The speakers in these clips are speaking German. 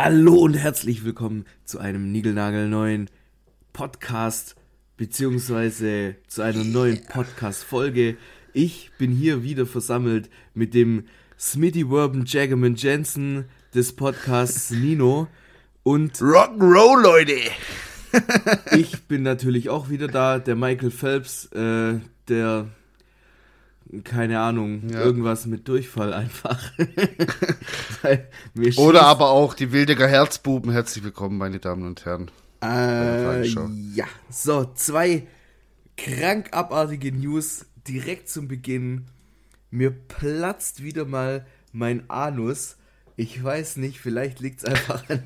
Hallo und herzlich willkommen zu einem niegelnagelneuen Podcast, beziehungsweise zu einer neuen Podcast-Folge. Ich bin hier wieder versammelt mit dem Smitty Werben Jaggerman Jensen des Podcasts Nino und Rock'n'Roll, Leute! ich bin natürlich auch wieder da, der Michael Phelps, äh, der keine Ahnung, ja. irgendwas mit Durchfall einfach. Oder aber auch die Wildecker Herzbuben. Herzlich willkommen, meine Damen und Herren. Äh, ja, so, zwei krank abartige News direkt zum Beginn. Mir platzt wieder mal mein Anus. Ich weiß nicht, vielleicht liegt es einfach an.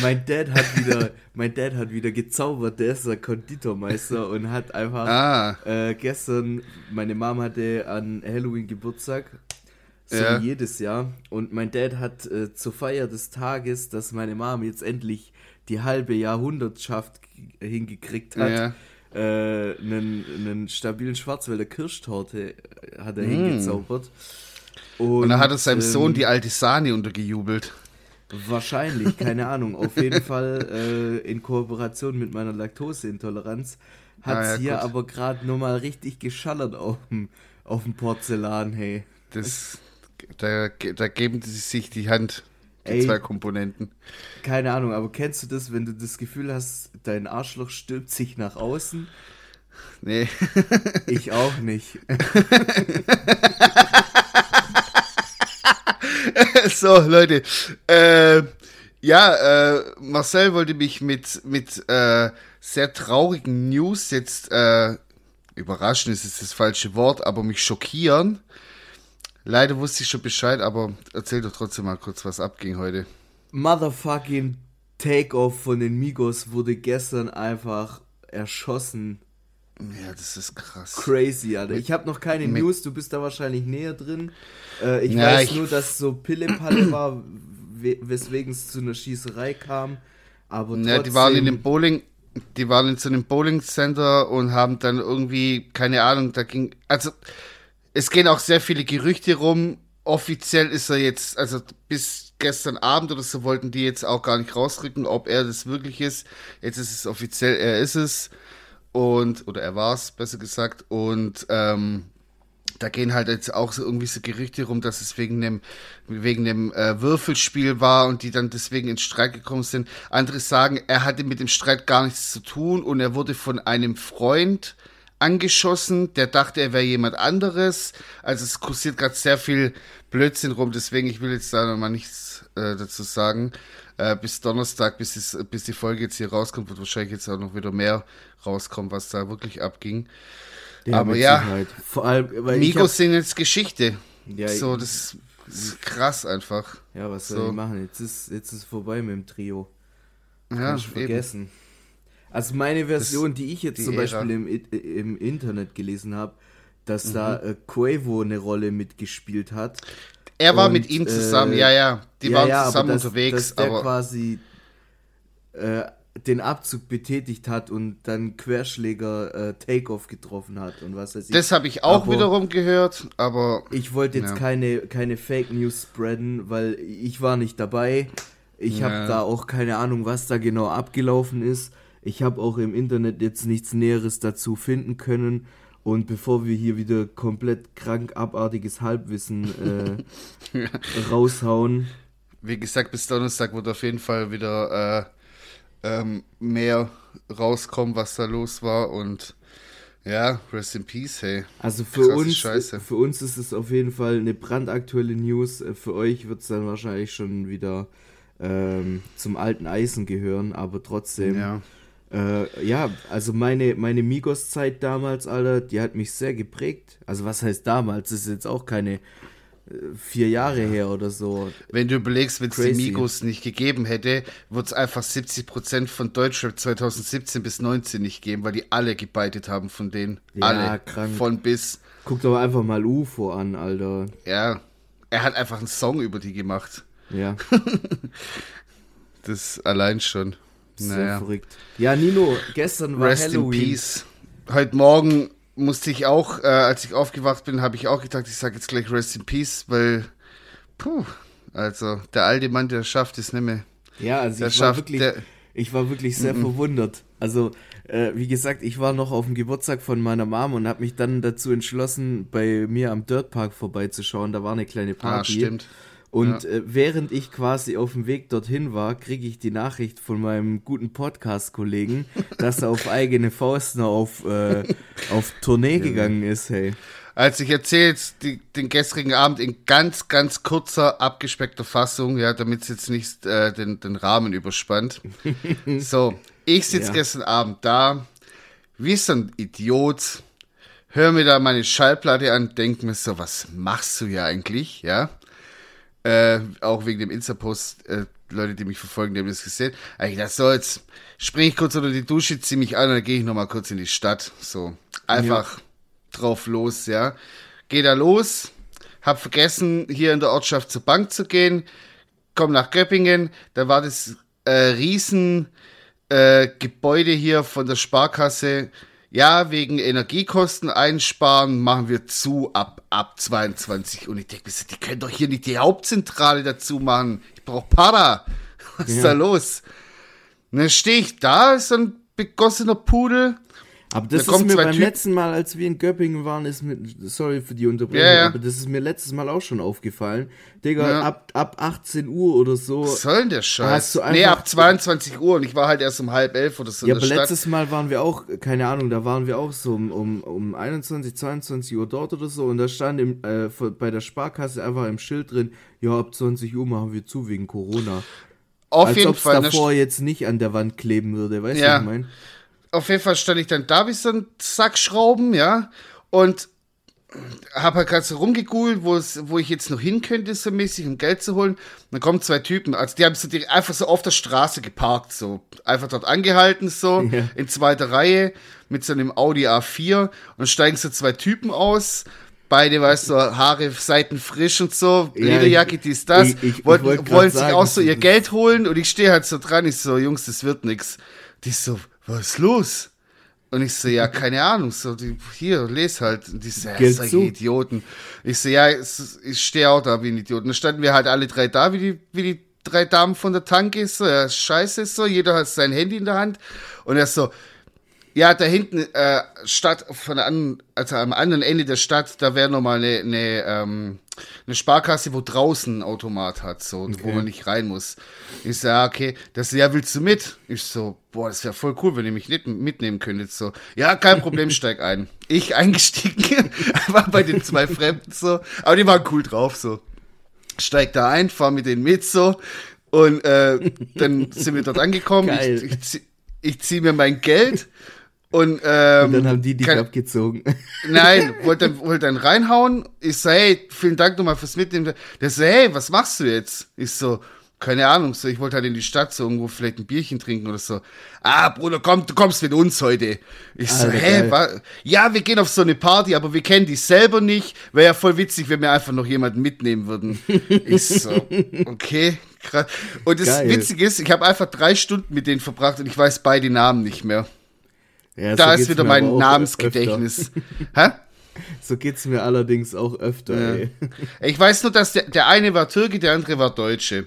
mein Dad hat wieder, mein Dad hat wieder gezaubert, der ist der Konditormeister und hat einfach ah. äh, gestern, meine Mom hatte an Halloween Geburtstag, so ja. wie jedes Jahr. Und mein Dad hat äh, zur Feier des Tages, dass meine Mom jetzt endlich die halbe Jahrhundertschaft hingekriegt hat, ja. äh, einen, einen stabilen Schwarzwälder Kirschtorte äh, hat er mm. hingezaubert. Und, und dann hat er seinem ähm, Sohn die alte Sahne untergejubelt. Wahrscheinlich, keine Ahnung. Auf jeden Fall äh, in Kooperation mit meiner Laktoseintoleranz hat es ah, ja, hier gut. aber gerade nur mal richtig geschallert auf dem, auf dem Porzellan, hey. Das, da, da geben sie sich die Hand, die Ey, zwei Komponenten. Keine Ahnung, aber kennst du das, wenn du das Gefühl hast, dein Arschloch stülpt sich nach außen? Nee. ich auch nicht. so, Leute. Äh, ja, äh, Marcel wollte mich mit, mit äh, sehr traurigen News jetzt äh, überraschen, ist jetzt das falsche Wort, aber mich schockieren. Leider wusste ich schon Bescheid, aber erzähl doch trotzdem mal kurz, was abging heute. Motherfucking Takeoff von den Migos wurde gestern einfach erschossen. Ja, das ist krass. Crazy, Alter. Ich habe noch keine News, du bist da wahrscheinlich näher drin. Äh, ich ja, weiß ich nur, dass so Pille-Palle war, weswegen es zu einer Schießerei kam. Aber trotzdem... Ja, die waren in dem Bowling, die waren in so einem Bowling-Center und haben dann irgendwie, keine Ahnung, da ging, also es gehen auch sehr viele Gerüchte rum. Offiziell ist er jetzt, also bis gestern Abend oder so wollten die jetzt auch gar nicht rausrücken, ob er das wirklich ist. Jetzt ist es offiziell, er ist es. Und, oder er war es, besser gesagt. Und ähm, da gehen halt jetzt auch so irgendwie so Gerüchte rum, dass es wegen dem, wegen dem äh, Würfelspiel war und die dann deswegen in Streit gekommen sind. Andere sagen, er hatte mit dem Streit gar nichts zu tun und er wurde von einem Freund angeschossen, der dachte, er wäre jemand anderes. Also es kursiert gerade sehr viel Blödsinn rum, deswegen ich will jetzt da nochmal nichts äh, dazu sagen. Äh, bis Donnerstag, bis, es, bis die Folge jetzt hier rauskommt, wird wahrscheinlich jetzt auch noch wieder mehr rauskommen, was da wirklich abging. Ja, Aber ja, Sicherheit. vor allem, weil Migos sind jetzt Geschichte. Ja, so, das ist krass einfach. Ja, was soll so. ich machen? Jetzt ist, jetzt ist vorbei mit dem Trio. Das ja, ich vergessen. Eben. Also meine Version, das, die ich jetzt zum Ära. Beispiel im, im Internet gelesen habe, dass mhm. da äh, Quavo eine Rolle mitgespielt hat. Er war und, mit ihm zusammen, äh, ja, ja. Die ja, waren ja, zusammen aber unterwegs. Dass der aber quasi äh, den Abzug betätigt hat und dann Querschläger äh, Takeoff getroffen hat und was weiß ich. Das habe ich auch aber wiederum gehört, aber. Ich wollte jetzt ja. keine, keine Fake News spreaden, weil ich war nicht dabei. Ich ja. habe da auch keine Ahnung, was da genau abgelaufen ist. Ich habe auch im Internet jetzt nichts Näheres dazu finden können. Und bevor wir hier wieder komplett krank abartiges Halbwissen äh, raushauen. Wie gesagt, bis Donnerstag wird auf jeden Fall wieder äh, ähm, mehr rauskommen, was da los war. Und ja, rest in peace, hey. Also für uns, für uns ist es auf jeden Fall eine brandaktuelle News. Äh, für euch wird es dann wahrscheinlich schon wieder ähm, zum alten Eisen gehören, aber trotzdem. Ja äh, ja, also meine, meine Migos-Zeit damals, Alter, die hat mich sehr geprägt. Also was heißt damals? Das ist jetzt auch keine äh, vier Jahre her oder so. Wenn du überlegst, wenn es die Migos nicht gegeben hätte, würde es einfach 70% von Deutschrap 2017 bis 19 nicht geben, weil die alle gebeitet haben von denen. Ja, alle. Krank. Von bis. Guck doch einfach mal UFO an, Alter. Ja. Er hat einfach einen Song über die gemacht. Ja. das allein schon. Sehr naja. verrückt. Ja, Nino, gestern war Rest Halloween. in Peace. Heute Morgen musste ich auch, äh, als ich aufgewacht bin, habe ich auch gedacht, ich sage jetzt gleich Rest in Peace, weil, puh, Also, der alte Mann, der schafft es nicht mehr. Ja, also der ich war wirklich, der, ich war wirklich sehr mm -mm. verwundert. Also, äh, wie gesagt, ich war noch auf dem Geburtstag von meiner Mom und habe mich dann dazu entschlossen, bei mir am Dirtpark vorbeizuschauen. Da war eine kleine Party. Ah, stimmt. Und ja. äh, während ich quasi auf dem Weg dorthin war, kriege ich die Nachricht von meinem guten Podcast-Kollegen, dass er auf eigene Faust noch auf, äh, auf Tournee gegangen ist, hey. Also ich erzähle jetzt die, den gestrigen Abend in ganz, ganz kurzer, abgespeckter Fassung, ja, damit es jetzt nicht äh, den, den Rahmen überspannt. so, ich sitze ja. gestern Abend da, wie so ein Idiot, höre mir da meine Schallplatte an, denke mir so, was machst du hier eigentlich, ja? Äh, auch wegen dem Insta-Post, äh, Leute, die mich verfolgen, die haben das gesehen. Ich dachte, so, jetzt springe ich kurz unter die Dusche, ziehe mich an und dann gehe ich nochmal kurz in die Stadt. So, einfach ja. drauf los, ja. Geh da los, hab vergessen, hier in der Ortschaft zur Bank zu gehen, komm nach Göppingen, da war das äh, riesen äh, Gebäude hier von der Sparkasse, ja, wegen Energiekosten einsparen machen wir zu ab, ab 22. Und ich denke die können doch hier nicht die Hauptzentrale dazu machen. Ich brauche Para. Was ja. ist da los? Und dann stehe ich da, ist so ein begossener Pudel aber das da ist mir beim Typen. letzten Mal, als wir in Göppingen waren, ist mir, sorry für die Unterbrechung, ja, ja. aber das ist mir letztes Mal auch schon aufgefallen. Digga, ja. ab, ab 18 Uhr oder so. Was soll denn der Scheiß? nee, ab 22 Uhr und ich war halt erst um halb elf oder so. Ja, aber Stadt. letztes Mal waren wir auch, keine Ahnung, da waren wir auch so um, um, um 21, 22 Uhr dort oder so und da stand im, äh, bei der Sparkasse einfach im Schild drin, ja, ab 20 Uhr machen wir zu wegen Corona. Auf Als jeden Fall. davor jetzt nicht an der Wand kleben würde, weißt du, was ich meine? Auf jeden Fall stand ich dann da wie so ein Sack Schrauben, ja, und habe halt gerade so rumgegoogelt, wo, ich jetzt noch hin könnte, so mäßig, um Geld zu holen. Und dann kommen zwei Typen, also die haben so die, einfach so auf der Straße geparkt, so einfach dort angehalten, so ja. in zweiter Reihe mit so einem Audi A4 und steigen so zwei Typen aus. Beide, weißt du, Haare, Seiten frisch und so, ja, Lederjacke, dies, das. Ich, ich, wollten, ich wollen sich sagen, auch so ihr Geld holen und ich stehe halt so dran, ich so, Jungs, das wird nix. Die so, was ist los? Und ich so, ja, keine Ahnung, so, die, hier, les halt. Und die so, ja, solche Idioten. Ich so, ja, ich stehe auch da wie ein Idiot. Und dann standen wir halt alle drei da, wie die, wie die drei Damen von der Tanke, so, ja, scheiße, so, jeder hat sein Handy in der Hand. Und er so, ja, da hinten, äh, Stadt, von anderen, also am anderen Ende der Stadt, da wäre nochmal eine, eine, ähm, eine Sparkasse, wo draußen ein Automat hat, so, okay. wo man nicht rein muss. Ich so, ja, okay, das, ja, willst du mit? Ich so, boah, das wäre voll cool, wenn ihr mich nicht mitnehmen könntet, so. Ja, kein Problem, steig ein. Ich eingestiegen, war bei den zwei Fremden, so, aber die waren cool drauf, so. Steig da ein, fahr mit denen mit, so, und, äh, dann sind wir dort angekommen. Geil. Ich, ich, ich ziehe mir mein Geld und, ähm, und dann haben die dich kann, abgezogen. Nein, wollte dann, wollte dann reinhauen. Ich so, hey, vielen Dank nochmal fürs Mitnehmen. Der so, hey, was machst du jetzt? Ich so, keine Ahnung, so, ich wollte halt in die Stadt so irgendwo vielleicht ein Bierchen trinken oder so. Ah, Bruder, komm, du kommst mit uns heute. Ich so, Alter, hä, was? Ja, wir gehen auf so eine Party, aber wir kennen die selber nicht. Wäre ja voll witzig, wenn wir einfach noch jemanden mitnehmen würden. ich so, okay, krass. Und das geil. Witzige ist, ich habe einfach drei Stunden mit denen verbracht und ich weiß beide Namen nicht mehr. Ja, da so ist wieder mein Namensgedächtnis. Hä? So geht's mir allerdings auch öfter. Ja. Ich weiß nur, dass der, der eine war Türke, der andere war Deutsche.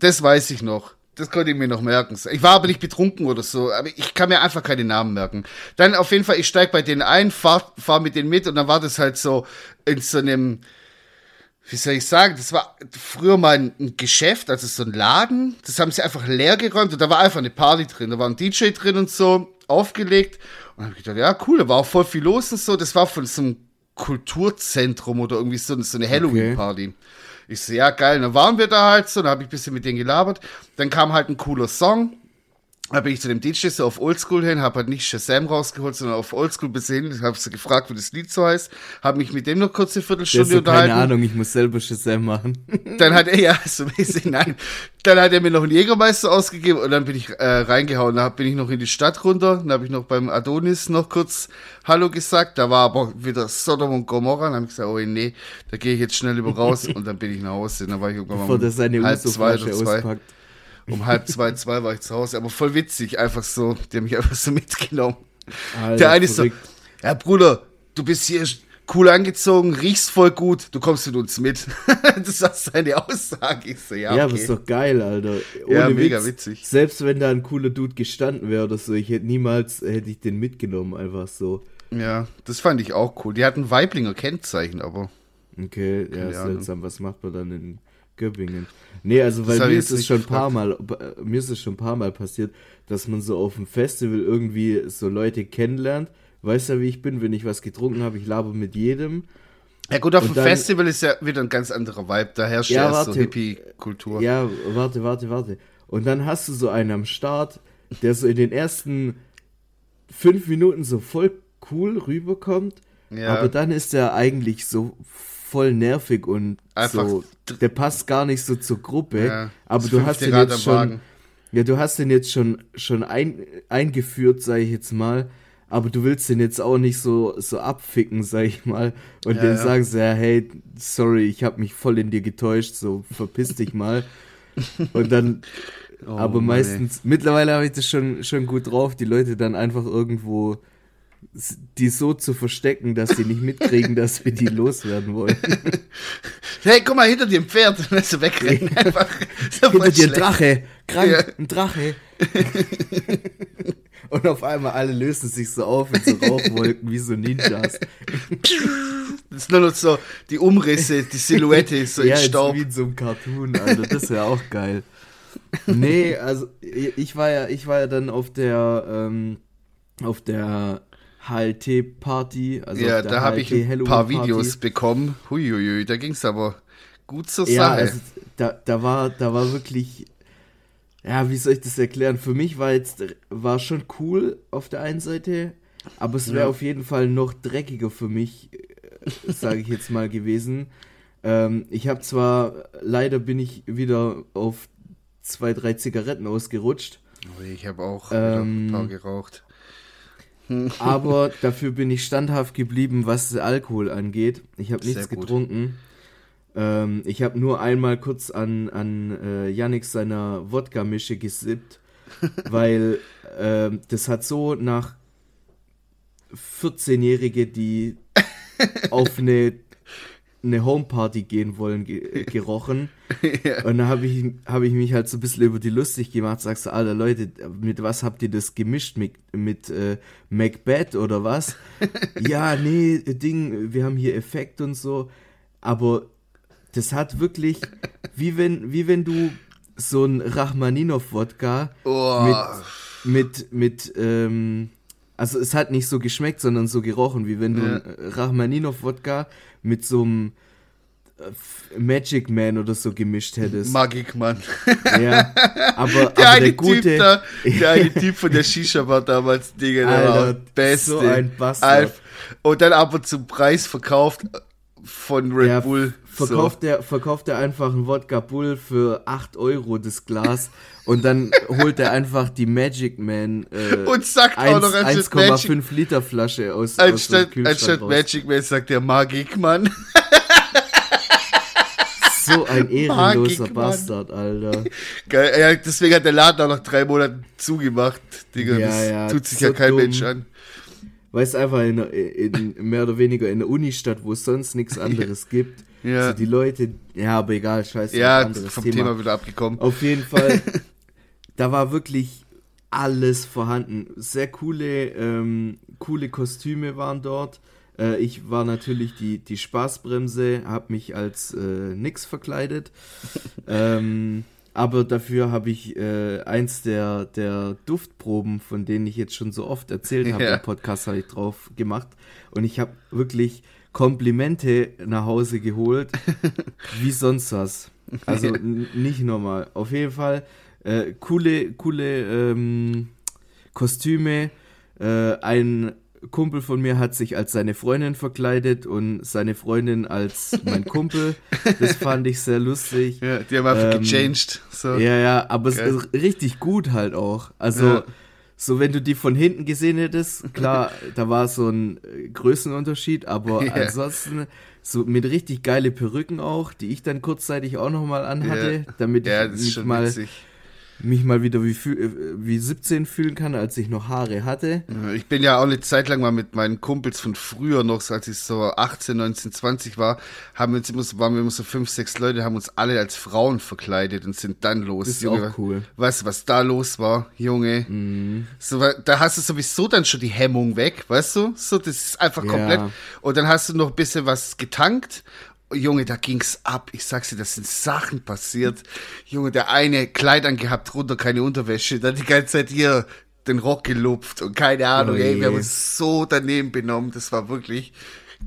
Das weiß ich noch. Das konnte ich mir noch merken. Ich war aber nicht betrunken oder so, aber ich kann mir einfach keine Namen merken. Dann auf jeden Fall, ich steig bei denen ein, fahr, fahr mit denen mit und dann war das halt so in so einem, wie soll ich sagen, das war früher mal ein, Geschäft, also so ein Laden. Das haben sie einfach leer geräumt und da war einfach eine Party drin. Da war ein DJ drin und so aufgelegt. Und habe ich gedacht, ja, cool, da war auch voll viel los und so. Das war von so einem Kulturzentrum oder irgendwie so, so eine Halloween-Party. Okay. Ich so, ja, geil. Dann waren wir da halt so, dann habe ich ein bisschen mit denen gelabert. Dann kam halt ein cooler Song. Da bin ich zu dem DJ so auf Oldschool hin, habe halt nicht Shazam rausgeholt, sondern auf Oldschool gesehen, habe sie gefragt, wie das Lied so heißt, habe mich mit dem noch kurz eine Viertelstunde so unterhalten. Keine Ahnung, ich muss selber Shazam machen. Dann hat er, ja, so mäßig, nein. Dann hat er mir noch einen Jägermeister ausgegeben und dann bin ich äh, reingehauen. Dann bin ich noch in die Stadt runter, dann habe ich noch beim Adonis noch kurz Hallo gesagt. Da war aber wieder Sodom und Gomorra. Dann habe ich gesagt, oh nee, da gehe ich jetzt schnell über raus und dann bin ich nach Hause. Dann war ich irgendwann mal um halb zwei oder zwei. Auspackt um halb zwei, zwei war ich zu Hause. Aber voll witzig, einfach so, die haben mich einfach so mitgenommen. Alter, der eine ist so, ja Bruder, du bist hier, cool angezogen, riechst voll gut, du kommst mit uns mit. das ist seine Aussage. Ich so, ja, okay. Ja, aber ist doch geil, Alter. Ohne Ja, mega Witz, witzig. Selbst wenn da ein cooler Dude gestanden wäre oder so, ich hätte niemals, hätte ich den mitgenommen, einfach so. Ja, das fand ich auch cool. Die hatten Weiblinger Kennzeichen, aber. Okay, ja, Keine Ahnung. seltsam, was macht man dann in Göppingen? Nee, also weil mir ist es schon ein paar Mal, äh, mir ist es schon ein paar Mal passiert, dass man so auf dem Festival irgendwie so Leute kennenlernt. Weißt ja, wie ich bin, wenn ich was getrunken habe, ich laber mit jedem. Ja, gut, auf dem Festival ist ja wieder ein ganz anderer Vibe. Da herrscht Ja, ja, erst so warte. Hippie-Kultur. Ja, warte, warte, warte. Und dann hast du so einen am Start, der so in den ersten fünf Minuten so voll cool rüberkommt, Ja. aber dann ist er eigentlich so voll nervig und Einfach so, der passt gar nicht so zur Gruppe. Ja, aber du hast Rad jetzt schon, Wagen. ja, du hast den jetzt schon schon ein, eingeführt, sag ich jetzt mal. Aber du willst den jetzt auch nicht so, so abficken, sag ich mal. Und Ja, den ja. sagen sie, ja, hey, sorry, ich habe mich voll in dir getäuscht, so verpiss dich mal. Und dann, Oh, aber Mann, meistens, mittlerweile habe ich das schon, schon gut drauf, die Leute dann einfach irgendwo die so zu verstecken, dass die nicht mitkriegen, dass wir die loswerden wollen. ey. Hey, guck mal, hinter dir ein Pferd. Und dann so wegrennen. Einfach. Hinter dir ein. Drache, krank, Ja. ein Drache. Und auf einmal alle lösen sich so auf in so Rauchwolken wie so Ninjas. Das ist nur noch so die Umrisse, die Silhouette so ja, in Staub. wie in so einem Cartoon, Alter. Das wäre auch geil. Nee, also ich war ja, ich war ja dann auf der, ähm, auf der HLT-Party. Also Ja, da habe ich ein paar. Videos bekommen. Huiuiui, da ging's aber gut zur Ja, Sache. also da, da war, da war wirklich, ja, wie soll ich das erklären? Für mich war jetzt, war schon cool auf der einen Seite, aber es wäre Ja. auf jeden Fall noch dreckiger für mich, sage ich jetzt mal gewesen. Ähm, ich habe zwar, leider bin ich wieder auf zwei, drei Zigaretten ausgerutscht, Oh, ich habe auch Ähm, ein paar geraucht. aber dafür bin ich standhaft geblieben, was Alkohol angeht. Ich habe nichts getrunken. Ähm, ich habe nur einmal kurz an, an äh, Yannick seiner Wodka-Mische gesippt, weil ähm, das hat so nach 14-Jährige, die auf eine, eine Homeparty gehen wollen, ge gerochen. Und da habe ich, hab ich mich halt so ein bisschen über die lustig gemacht. Sagst du, Alter Leute, mit was habt ihr das gemischt? Mit, mit äh, Macbeth oder was? ja, nee, Ding, wir haben hier Effekt und so. Aber das hat wirklich, wie wenn, wie wenn du so ein Rachmaninov-Wodka Oh, mit, mit, ähm, also es hat nicht so geschmeckt, sondern so gerochen, wie wenn du Ja. ein Rachmaninov-Wodka mit so einem äh, Magic Man oder so gemischt hättest. Magik, Mann. ja, aber, Der aber eine der gute, Typ da, der eine Typ von der Shisha war damals, Digga, der war Alter, der Beste. so ein Bastard. Alf. Und dann aber zum Preis verkauft von Red Ja, Bull. Verkauft, der, verkauft er einfach einen Wodka Bull für 8 Euro das Glas und dann holt er einfach die Magic Man äh, Und sagt auch noch anstatt 1,5 Liter Flasche aus, so. aus dem Anstatt, anstatt raus. Magic Man sagt der Magik, Mann. So ein ehrenloser Magik. Bastard, Alter. Geil, ja, deswegen hat der Laden auch nach drei Monaten zugemacht. Digga, Ja, das ja, tut sich so ja kein dumm. Mensch an. Weil es einfach in, in, mehr oder weniger in der Unistadt, wo es sonst nichts anderes gibt. Ja. So die Leute, ja, aber egal, scheiße. Ja, anderes vom Thema. wieder abgekommen. Auf jeden Fall, da war wirklich alles vorhanden. Sehr coole, ähm, coole Kostüme waren dort. Äh, ich war natürlich die, die Spaßbremse, habe mich als äh, Nix verkleidet. ähm, aber dafür habe ich äh, eins der, der Duftproben, von denen ich jetzt schon so oft erzählt habe, Ja. im Podcast habe ich drauf gemacht. Und ich habe wirklich Komplimente nach Hause geholt, wie sonst was. Also nicht normal. Auf jeden Fall äh, coole, coole ähm, Kostüme. Äh, ein Kumpel von mir hat sich als seine Freundin verkleidet und seine Freundin als mein Kumpel. Das fand ich sehr lustig. Ja, die haben einfach Ähm, gechanged. So. Ja, ja, aber es Geil. ist richtig gut halt auch. Also, Ja. so wenn du die von hinten gesehen hättest, klar, da war so ein äh, Größenunterschied, aber Ja. ansonsten so mit richtig geile Perücken auch, die ich dann kurzzeitig auch nochmal anhatte, damit ja, ich das ist mich mal witzig. Mich mal wieder wie, äh, wie 17 fühlen kann, als ich noch Haare hatte. Ich bin ja auch eine Zeit lang mal mit meinen Kumpels von früher noch, als ich so 18, 19, 20 war, haben wir uns immer, waren wir immer so fünf, sechs Leute, haben uns alle als Frauen verkleidet und sind dann los. Das ist Junge, auch cool. Weißt du, was da los war, Junge? Mhm. So, da hast du sowieso dann schon die Hemmung weg, weißt du? So, das ist einfach komplett. Ja. Und dann hast du noch ein bisschen was getankt Junge, da ging's ab. Ich sag's dir, das sind Sachen passiert. Junge, der eine Kleid angehabt, runter, keine Unterwäsche, dann die ganze Zeit hier den Rock gelupft und keine Ahnung, Oh ey, wir haben uns so daneben benommen. Das war wirklich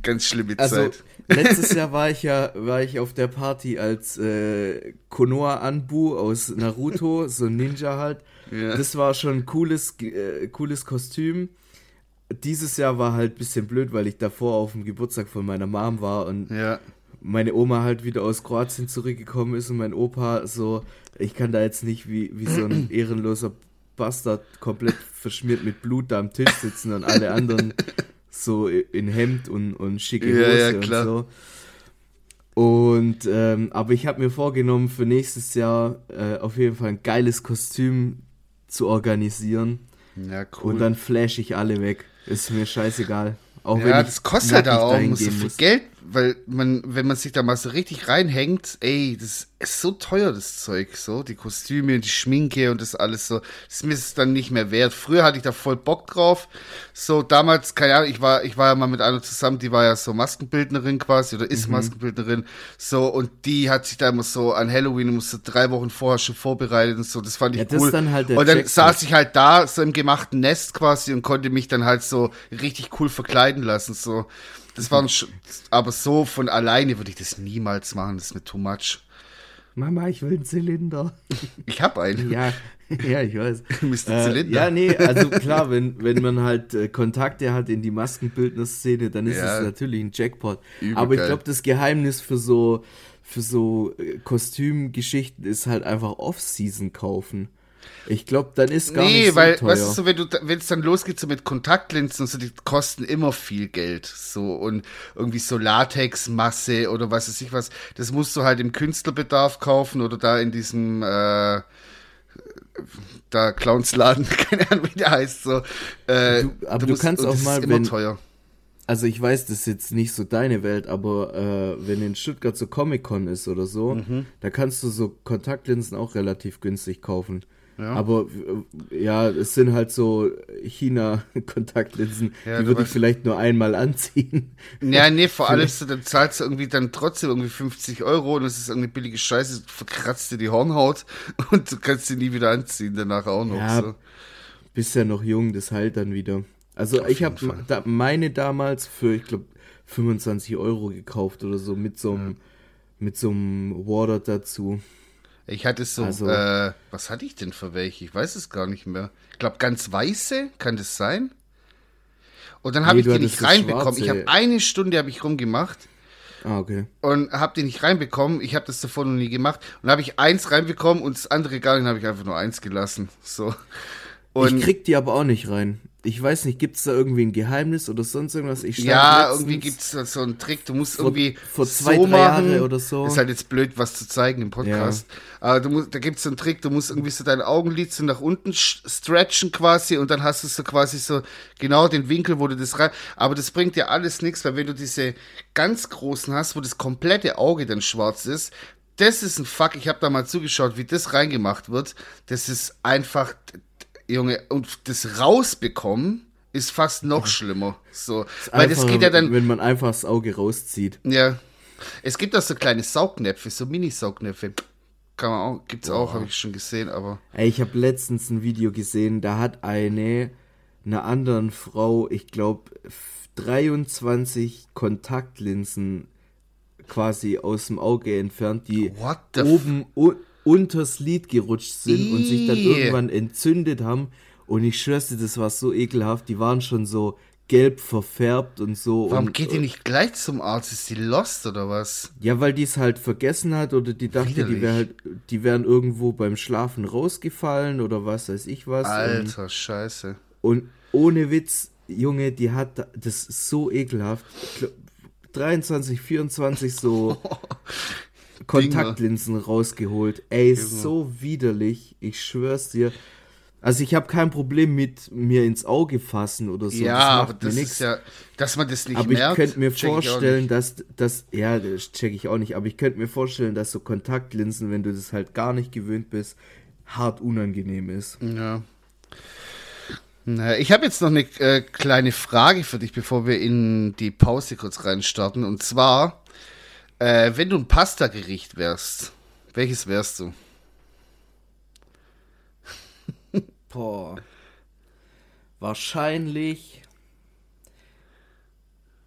ganz schlimme Also Zeit. letztes Jahr war ich ja war ich auf der Party als äh, Konoha Anbu aus Naruto, so ein Ninja halt. Ja. Das war schon ein cooles äh, cooles Kostüm. Dieses Jahr war halt ein bisschen blöd, weil ich davor auf dem Geburtstag von meiner Mom war und Ja. Meine Oma halt wieder aus Kroatien zurückgekommen ist und mein Opa so, ich kann da jetzt nicht wie, wie so ein ehrenloser Bastard komplett verschmiert mit Blut da am Tisch sitzen und alle anderen so in Hemd und, und schicke Ja, Hose ja, und klar. so. Und ähm, aber ich habe mir vorgenommen, für nächstes Jahr äh, auf jeden Fall ein geiles Kostüm zu organisieren. Ja, cool. Und dann flash ich alle weg. Ist mir scheißegal. Auch wenn ja, ich das kostet halt nackig auch so gehen viel muss. Geld, weil man, wenn man sich da mal so richtig reinhängt, ey, das ist so teuer, das Zeug, so, die Kostüme und die Schminke und das alles so, das ist mir dann nicht mehr wert. Früher hatte ich da voll Bock drauf, so, damals, keine Ahnung, ich war, ich war ja mal mit einer zusammen, die war ja so Maskenbildnerin quasi, oder Mhm. ist Maskenbildnerin, so, und die hat sich da immer so an Halloween, immer so drei Wochen vorher schon vorbereitet und so, das fand ich Ja, cool. dann halt und dann Jackpot. saß ich halt da, so im gemachten Nest quasi und konnte mich dann halt so richtig cool verkleiden lassen, so. Das waren aber so von alleine würde ich das niemals machen, das ist mir too much. Mama, ich will einen Zylinder. Ich hab einen. Ja, ja, ich weiß. Mr. Zylinder. ja, nee, also klar, wenn, wenn man halt äh, Kontakte hat in die Maskenbildner-Szene, dann ist Ja. es natürlich ein Jackpot. Übel Aber ich glaube, das Geheimnis für so, für so äh, Kostümgeschichten ist halt einfach Off-Season kaufen. Ich glaube, dann ist gar Nee, nicht so weil, teuer. weißt du, wenn du, wenn es dann losgeht, so mit Kontaktlinsen und so, die kosten immer viel Geld. So, und irgendwie so Latexmasse oder was weiß ich was, das musst du halt im Künstlerbedarf kaufen oder da in diesem, äh, da Clownsladen, keine Ahnung, wie der heißt, so. Äh, Du- aber du musst- kannst auch mal, immer wenn- teuer. Also ich weiß, das ist jetzt nicht so deine Welt, aber äh, wenn in Stuttgart so Comic-Con ist oder so, Mhm. da kannst du so Kontaktlinsen auch relativ günstig kaufen. Ja. Aber äh, ja, es sind halt so China-Kontaktlinsen, Ja, die würde ich vielleicht nur einmal anziehen. Ja, nee, vor allem, dann zahlst du irgendwie dann trotzdem irgendwie 50 Euro und es ist irgendwie billige Scheiße, verkratzt dir die Hornhaut und du kannst sie nie wieder anziehen, danach auch noch. Ja, so. Bist ja noch jung, das heilt dann wieder. Also ich habe da, meine damals für, ich glaube, 25 Euro gekauft oder so mit so einem mit so einem Water dazu. Ich hatte so, Also- äh, was hatte ich denn für welche? Ich weiß es gar nicht mehr. Ich glaube, ganz weiße, kann das sein? Und dann habe Nee, ich die nicht reinbekommen. Ich habe eine Stunde habe ich rumgemacht Ah, okay. und habe die nicht reinbekommen. Ich habe das davor noch nie gemacht. Und habe ich eins reinbekommen und das andere gar nicht, habe ich einfach nur eins gelassen. So. Und ich krieg die aber auch nicht rein. Ich weiß nicht, gibt's da irgendwie ein Geheimnis oder sonst irgendwas? Ich Ja, irgendwie gibt's da so einen Trick. Du musst vor- irgendwie vor zwei, so machen. Jahre oder so. Ist halt jetzt blöd, was zu zeigen im Podcast. Aber du musst, da gibt's so einen Trick. Du musst irgendwie so dein Augenlid so nach unten stretchen quasi und dann hast du so quasi so genau den Winkel, wo du das rein. Aber das bringt dir alles nichts, weil wenn du diese ganz großen hast, wo das komplette Auge dann schwarz ist, das ist ein Fuck. Ich habe da mal zugeschaut, wie das reingemacht wird. Das ist einfach, Junge, und das rausbekommen ist fast noch schlimmer. So, weil das geht ja dann, Wenn man einfach das Auge rauszieht. ja. Es gibt auch so kleine Saugnäpfe, so Mini-Saugnäpfe. Kann man auch, gibt's auch, habe ich schon gesehen, aber. Ey, ich habe letztens ein Video gesehen, da hat eine einer anderen Frau, ich glaube, 23 Kontaktlinsen quasi aus dem Auge entfernt, die What the oben unters Lid gerutscht sind und sich dann irgendwann entzündet haben. Und ich schwör's dir, das war so ekelhaft. Die waren schon so gelb verfärbt und so. Warum und, geht die nicht gleich zum Arzt? Ist die lost oder was? Ja, weil die es halt vergessen hat oder die dachte, die, wär halt, die wären irgendwo beim Schlafen rausgefallen oder was weiß ich was. Und, Alter, scheiße. und ohne Witz, Junge, die hat da- das so ekelhaft. Ich glaub, 23, 24 so Kontaktlinsen Dinge. rausgeholt. Ey, Dinge. so widerlich. Ich schwör's dir. Also ich habe kein Problem mit mir ins Auge fassen oder so. Ja, das aber das ist ja, dass man das nicht aber merkt. Aber ich könnte mir vorstellen, dass das, ja, das check ich auch nicht, aber ich könnte mir vorstellen, dass so Kontaktlinsen, wenn du das halt gar nicht gewöhnt bist, hart unangenehm ist. Ja. Ich habe jetzt noch eine äh, kleine Frage für dich, bevor wir in die Pause kurz reinstarten. Und zwar, äh, wenn du ein Pasta-Gericht wärst, welches wärst du? Boah. Wahrscheinlich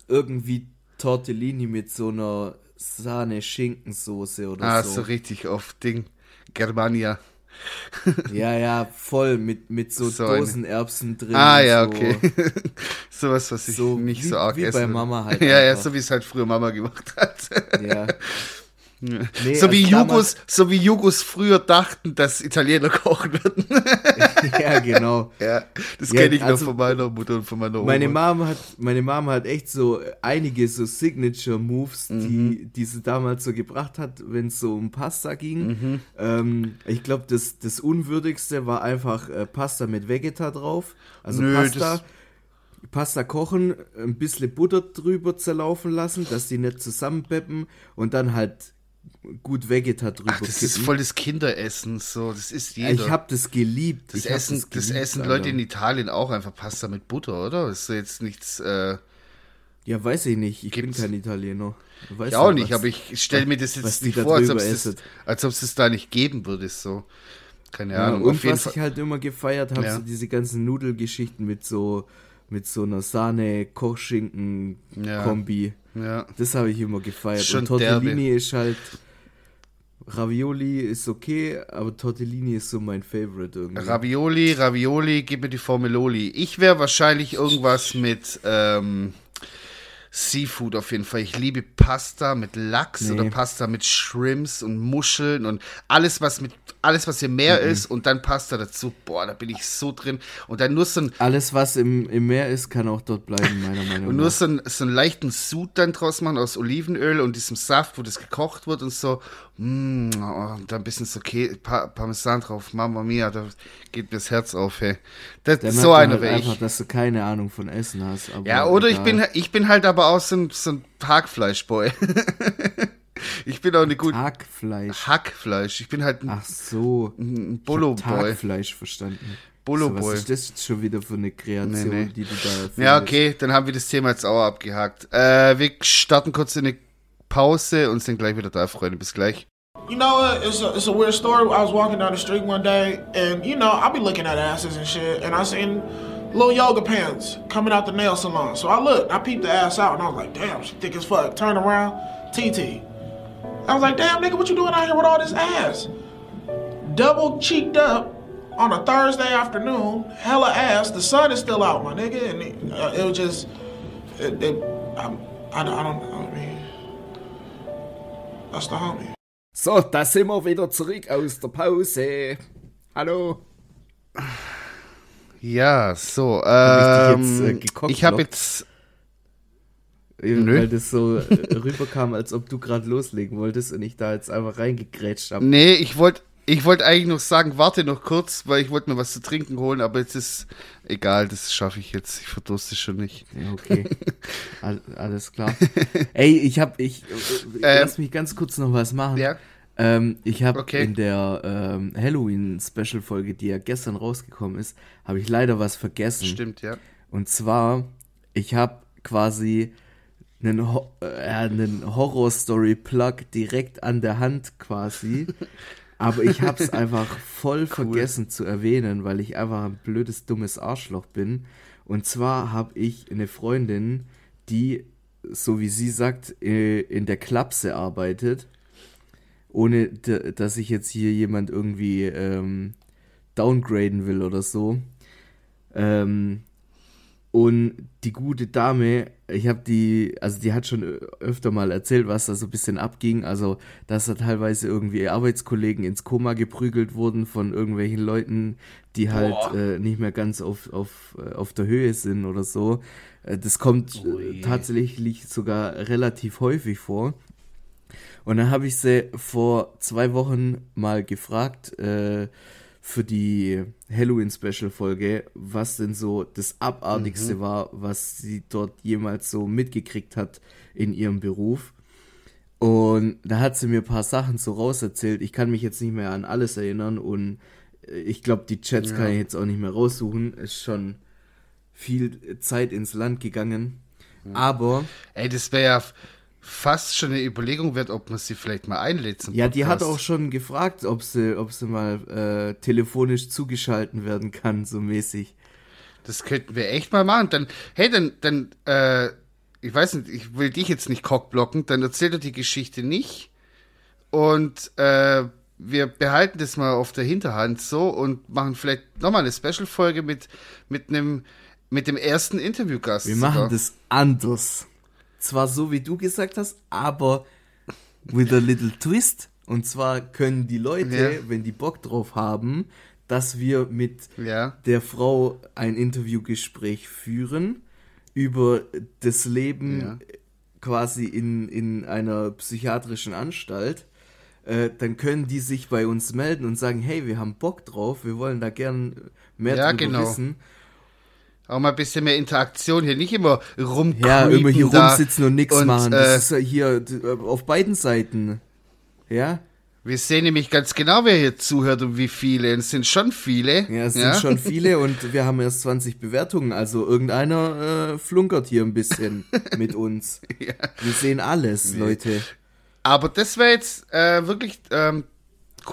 irgendwie Tortellini mit so einer Sahne-Schinkensoße oder ah, so. Ah, so richtig auf Ding. Germania. ja, ja, voll mit, mit so, so Dosenerbsen drin. Ah, ja, so. okay. Sowas, was ich so nicht wie, so arg wie esse. bei Mama halt. ja, ja, so wie es halt früher Mama gemacht hat. ja. Nee, so, wie Jugos, so wie Jugos früher dachten, dass Italiener kochen würden. ja, genau. Ja, das ja, kenne ich also, noch von meiner Mutter und von meiner Oma. Meine Mom hat, meine Mom hat echt so einige so Signature-Moves, mhm. die, die sie damals so gebracht hat, wenn es so um Pasta ging. Mhm. Ähm, ich glaube, das, das Unwürdigste war einfach äh, Pasta mit Vegeta drauf. Also Nö, Pasta. Pasta kochen, ein bisschen Butter drüber zerlaufen lassen, dass die nicht zusammenbeppen und dann halt gut Vegeta drüber Ach, das kippen. ist voll das Kinderessen, so, das ist jeder. Ich habe das geliebt. Das ich essen, das, geliebt, das essen Leute in Italien auch einfach Pasta mit Butter, oder? Das ist jetzt nichts, äh, Ja, weiß ich nicht, ich bin kein Italiener. ich auch nicht, was, aber ich stelle mir das jetzt nicht vor, als ob, es als ob es das da nicht geben würde, so. Keine Ahnung. Ja, und was Fall. ich halt immer gefeiert habe, ja. so diese ganzen Nudelgeschichten mit so mit so einer Sahne-Kochschinken-Kombi. Ja. Ja. Das habe ich immer gefeiert. Schon und Tortellini derbe. ist halt Ravioli ist okay, aber Tortellini ist so mein Favorite irgendwie. Ravioli, Ravioli, gib mir die Formeloli. Ich wäre wahrscheinlich irgendwas mit ähm, Seafood auf jeden Fall. Ich liebe Pasta mit Lachs nee. oder Pasta mit Shrimps und Muscheln und alles, was mit alles, was hier Meer mhm. ist und dann Pasta dazu. Boah, da bin ich so drin. Und dann nur so ein. Alles, was im, im Meer ist, kann auch dort bleiben, meiner Meinung nach. Und nur so, ein, so einen leichten Sud dann draus machen aus Olivenöl und diesem Saft, wo das gekocht wird und so. Mm, oh, und da ein bisschen so Kä pa Parmesan drauf. Mama mia, da geht mir das Herz auf, hey. Das, so einer halt wäre einfach, dass du keine Ahnung von Essen hast. ja, oder ich bin, ich bin halt aber auch so ein, so ein Hackfleischboy. ich bin auch eine gute. Hackfleisch. Hackfleisch. Ich bin halt ein, Ach so. ein Bolo-Boy. Hackfleisch verstanden. Bolo-Boy. was ist das jetzt schon wieder für eine Kreation, nee, nee. die du da findest? Ja, okay, dann haben wir das Thema jetzt auch abgehakt. Äh, wir starten kurz in eine Pause und sind gleich wieder da, Freunde. Bis gleich. You know what? It's a, it's a weird story. I was walking down the street one day, and you know, I'll be looking at asses and shit, and I seen little yoga pants coming out the nail salon. So I looked, I peeped the ass out, and I was like, damn, she thick as fuck. Turn around, TT. I was like, damn, nigga, what you doing out here with all this ass? Double cheeked up on a Thursday afternoon, hella ass. The sun is still out, my nigga, and it, uh, it was just, it, it, I, I, I don't, I mean, that's the homie. So, da sind wir wieder zurück aus der Pause. Hallo. Ja, so. Ähm, ich, äh, ich habe jetzt. Nö. Weil das so äh, rüberkam, als ob du gerade loslegen wolltest und ich da jetzt einfach reingegrätscht habe. Nee, ich wollte ich wollte eigentlich noch sagen, warte noch kurz, weil ich wollte mir was zu trinken holen, aber jetzt ist egal, das schaffe ich jetzt. Ich verdurste schon nicht. Okay. All, alles klar. Ey, ich habe ich äh, äh, lass mich ganz kurz noch was machen. Ja. Ähm, ich habe okay. in der ähm, Halloween-Special-Folge, die ja gestern rausgekommen ist, habe ich leider was vergessen. Stimmt, ja. Und zwar, ich habe quasi einen, Ho äh, einen Horror-Story-Plug direkt an der Hand quasi. Aber ich habe es einfach voll cool. vergessen zu erwähnen, weil ich einfach ein blödes, dummes Arschloch bin. Und zwar habe ich eine Freundin, die, so wie sie sagt, äh, in der Klapse arbeitet. Ohne dass ich jetzt hier jemand irgendwie ähm, downgraden will oder so. Ähm, und die gute Dame, ich habe die, also die hat schon öfter mal erzählt, was da so ein bisschen abging. Also, dass da teilweise irgendwie Arbeitskollegen ins Koma geprügelt wurden von irgendwelchen Leuten, die halt äh, nicht mehr ganz auf, auf, äh, auf der Höhe sind oder so. Äh, das kommt oh tatsächlich sogar relativ häufig vor. Und dann habe ich sie vor zwei Wochen mal gefragt, äh, für die Halloween-Special-Folge, was denn so das Abartigste mhm. war, was sie dort jemals so mitgekriegt hat in ihrem Beruf. Und da hat sie mir ein paar Sachen so rauserzählt. Ich kann mich jetzt nicht mehr an alles erinnern und äh, ich glaube, die Chats ja. kann ich jetzt auch nicht mehr raussuchen. Ist schon viel Zeit ins Land gegangen. Mhm. Aber. Ey, das wäre ja fast schon eine Überlegung wert, ob man sie vielleicht mal einlädt. ja, die hat auch schon gefragt, ob sie, ob sie mal äh, telefonisch zugeschalten werden kann, so mäßig. Das könnten wir echt mal machen. Dann, hey, dann, dann, äh, ich weiß nicht, ich will dich jetzt nicht cockblocken, dann erzählt er die Geschichte nicht. Und äh, wir behalten das mal auf der Hinterhand so und machen vielleicht nochmal eine Special-Folge mit, mit einem mit dem ersten Interviewgast. Wir machen das anders zwar so wie du gesagt hast, aber with a little twist. Und zwar können die Leute, ja. wenn die Bock drauf haben, dass wir mit ja. der Frau ein Interviewgespräch führen über das Leben ja. quasi in, in einer psychiatrischen Anstalt. Äh, dann können die sich bei uns melden und sagen, hey, wir haben Bock drauf, wir wollen da gern mehr ja, drüber genau. wissen auch mal ein bisschen mehr Interaktion hier, nicht immer rum. Ja, immer hier rumsitzen und nichts machen. Das äh, ist hier auf beiden Seiten. Ja. Wir sehen nämlich ganz genau, wer hier zuhört und wie viele. Es sind schon viele. Ja, es ja? sind schon viele und wir haben erst 20 Bewertungen. Also irgendeiner äh, flunkert hier ein bisschen mit uns. Ja. Wir sehen alles. Leute. Aber das wäre jetzt äh, wirklich ähm,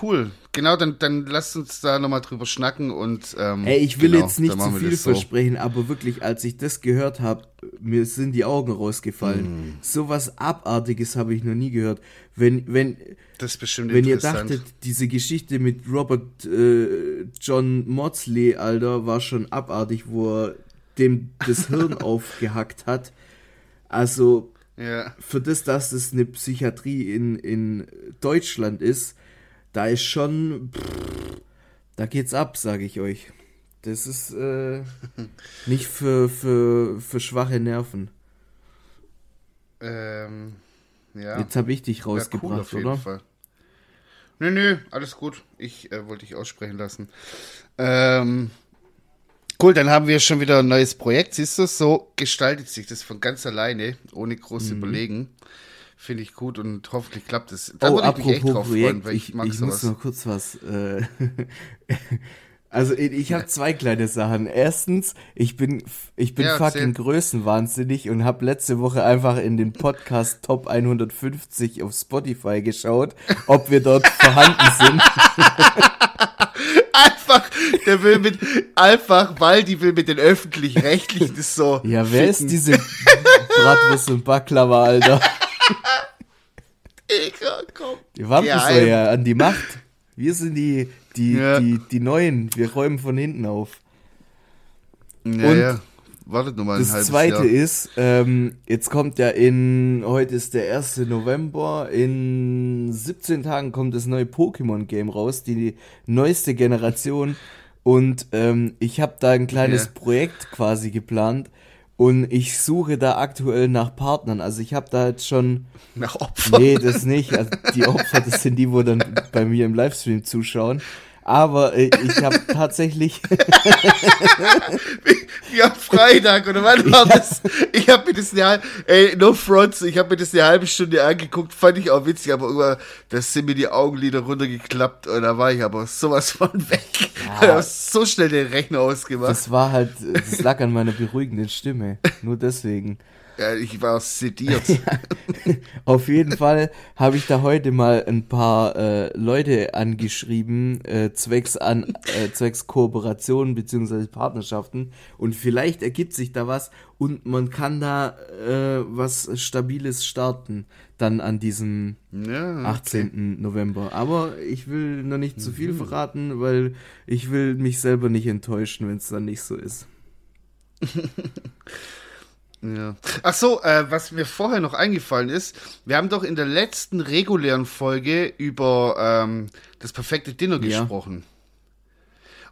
cool. Genau, dann, dann lasst uns da nochmal drüber schnacken und. Ähm, hey, ich will genau, jetzt nicht zu viel so. versprechen, aber wirklich, als ich das gehört habe, mir sind die Augen rausgefallen. Mm. So was Abartiges habe ich noch nie gehört. Wenn, wenn, das ist bestimmt wenn ihr dachtet, diese Geschichte mit Robert äh, John Maudsley, Alter, war schon abartig, wo er dem das Hirn aufgehackt hat. Also, ja. für das, dass es eine Psychiatrie in, in Deutschland ist, da ist schon, pff, da geht's ab, sage ich euch. Das ist äh, nicht für, für, für schwache Nerven. Ähm, ja. Jetzt habe ich dich rausgebracht, cool oder? Fall. Nö, nö, alles gut. Ich äh, wollte dich aussprechen lassen. Ähm, cool, dann haben wir schon wieder ein neues Projekt. Siehst du, so gestaltet sich das von ganz alleine, ohne groß mhm. überlegen. Finde ich gut und hoffentlich klappt es. Da oh, apropos ich Projekt, freuen, weil ich, ich, mag ich sowas. muss noch kurz was. Äh, also ich habe zwei kleine Sachen. Erstens, ich bin ich bin ja, fucking größenwahnsinnig und habe letzte Woche einfach in den Podcast Top 150 auf Spotify geschaut, ob wir dort vorhanden sind. einfach, der will mit, einfach, weil die will mit den öffentlich-rechtlichen, das so. Ja, wer ficken. ist diese Bratwurst und Baklava, Alter? Egal, komm. Die Vampirsäuer an die Macht. Wir sind die, die, ja. die, die Neuen. Wir räumen von hinten auf. Ja, Und ja. Wartet nur mal ein Das zweite Jahr. ist, ähm, jetzt kommt ja in, heute ist der 1. November, in 17 Tagen kommt das neue Pokémon-Game raus, die neueste Generation. Und ähm, ich habe da ein kleines ja. Projekt quasi geplant, und ich suche da aktuell nach Partnern. Also ich habe da jetzt schon. Nach Opfern? Nee, das nicht. Also die Opfer, das sind die, wo dann bei mir im Livestream zuschauen. Aber äh, ich habe tatsächlich. wie, am Freitag, oder wann war das? Ich habe mir das eine ey, no fronts, ich habe mir das eine halbe Stunde angeguckt, fand ich auch witzig, aber immer, da sind mir die Augenlider runtergeklappt und da war ich aber sowas von weg. Ja, so schnell den Rechner ausgemacht. Das war halt, das lag an meiner beruhigenden Stimme. Nur deswegen. Ja, ich war sediert. ja, auf jeden Fall habe ich da heute mal ein paar äh, Leute angeschrieben, äh, zwecks, an, äh, zwecks Kooperationen bzw. Partnerschaften. Und vielleicht ergibt sich da was und man kann da äh, was Stabiles starten, dann an diesem ja, okay. 18. November. Aber ich will noch nicht zu viel mhm. verraten, weil ich will mich selber nicht enttäuschen, wenn es dann nicht so ist. Ja. Ach so, äh, was mir vorher noch eingefallen ist, wir haben doch in der letzten regulären Folge über ähm, das perfekte Dinner ja. gesprochen.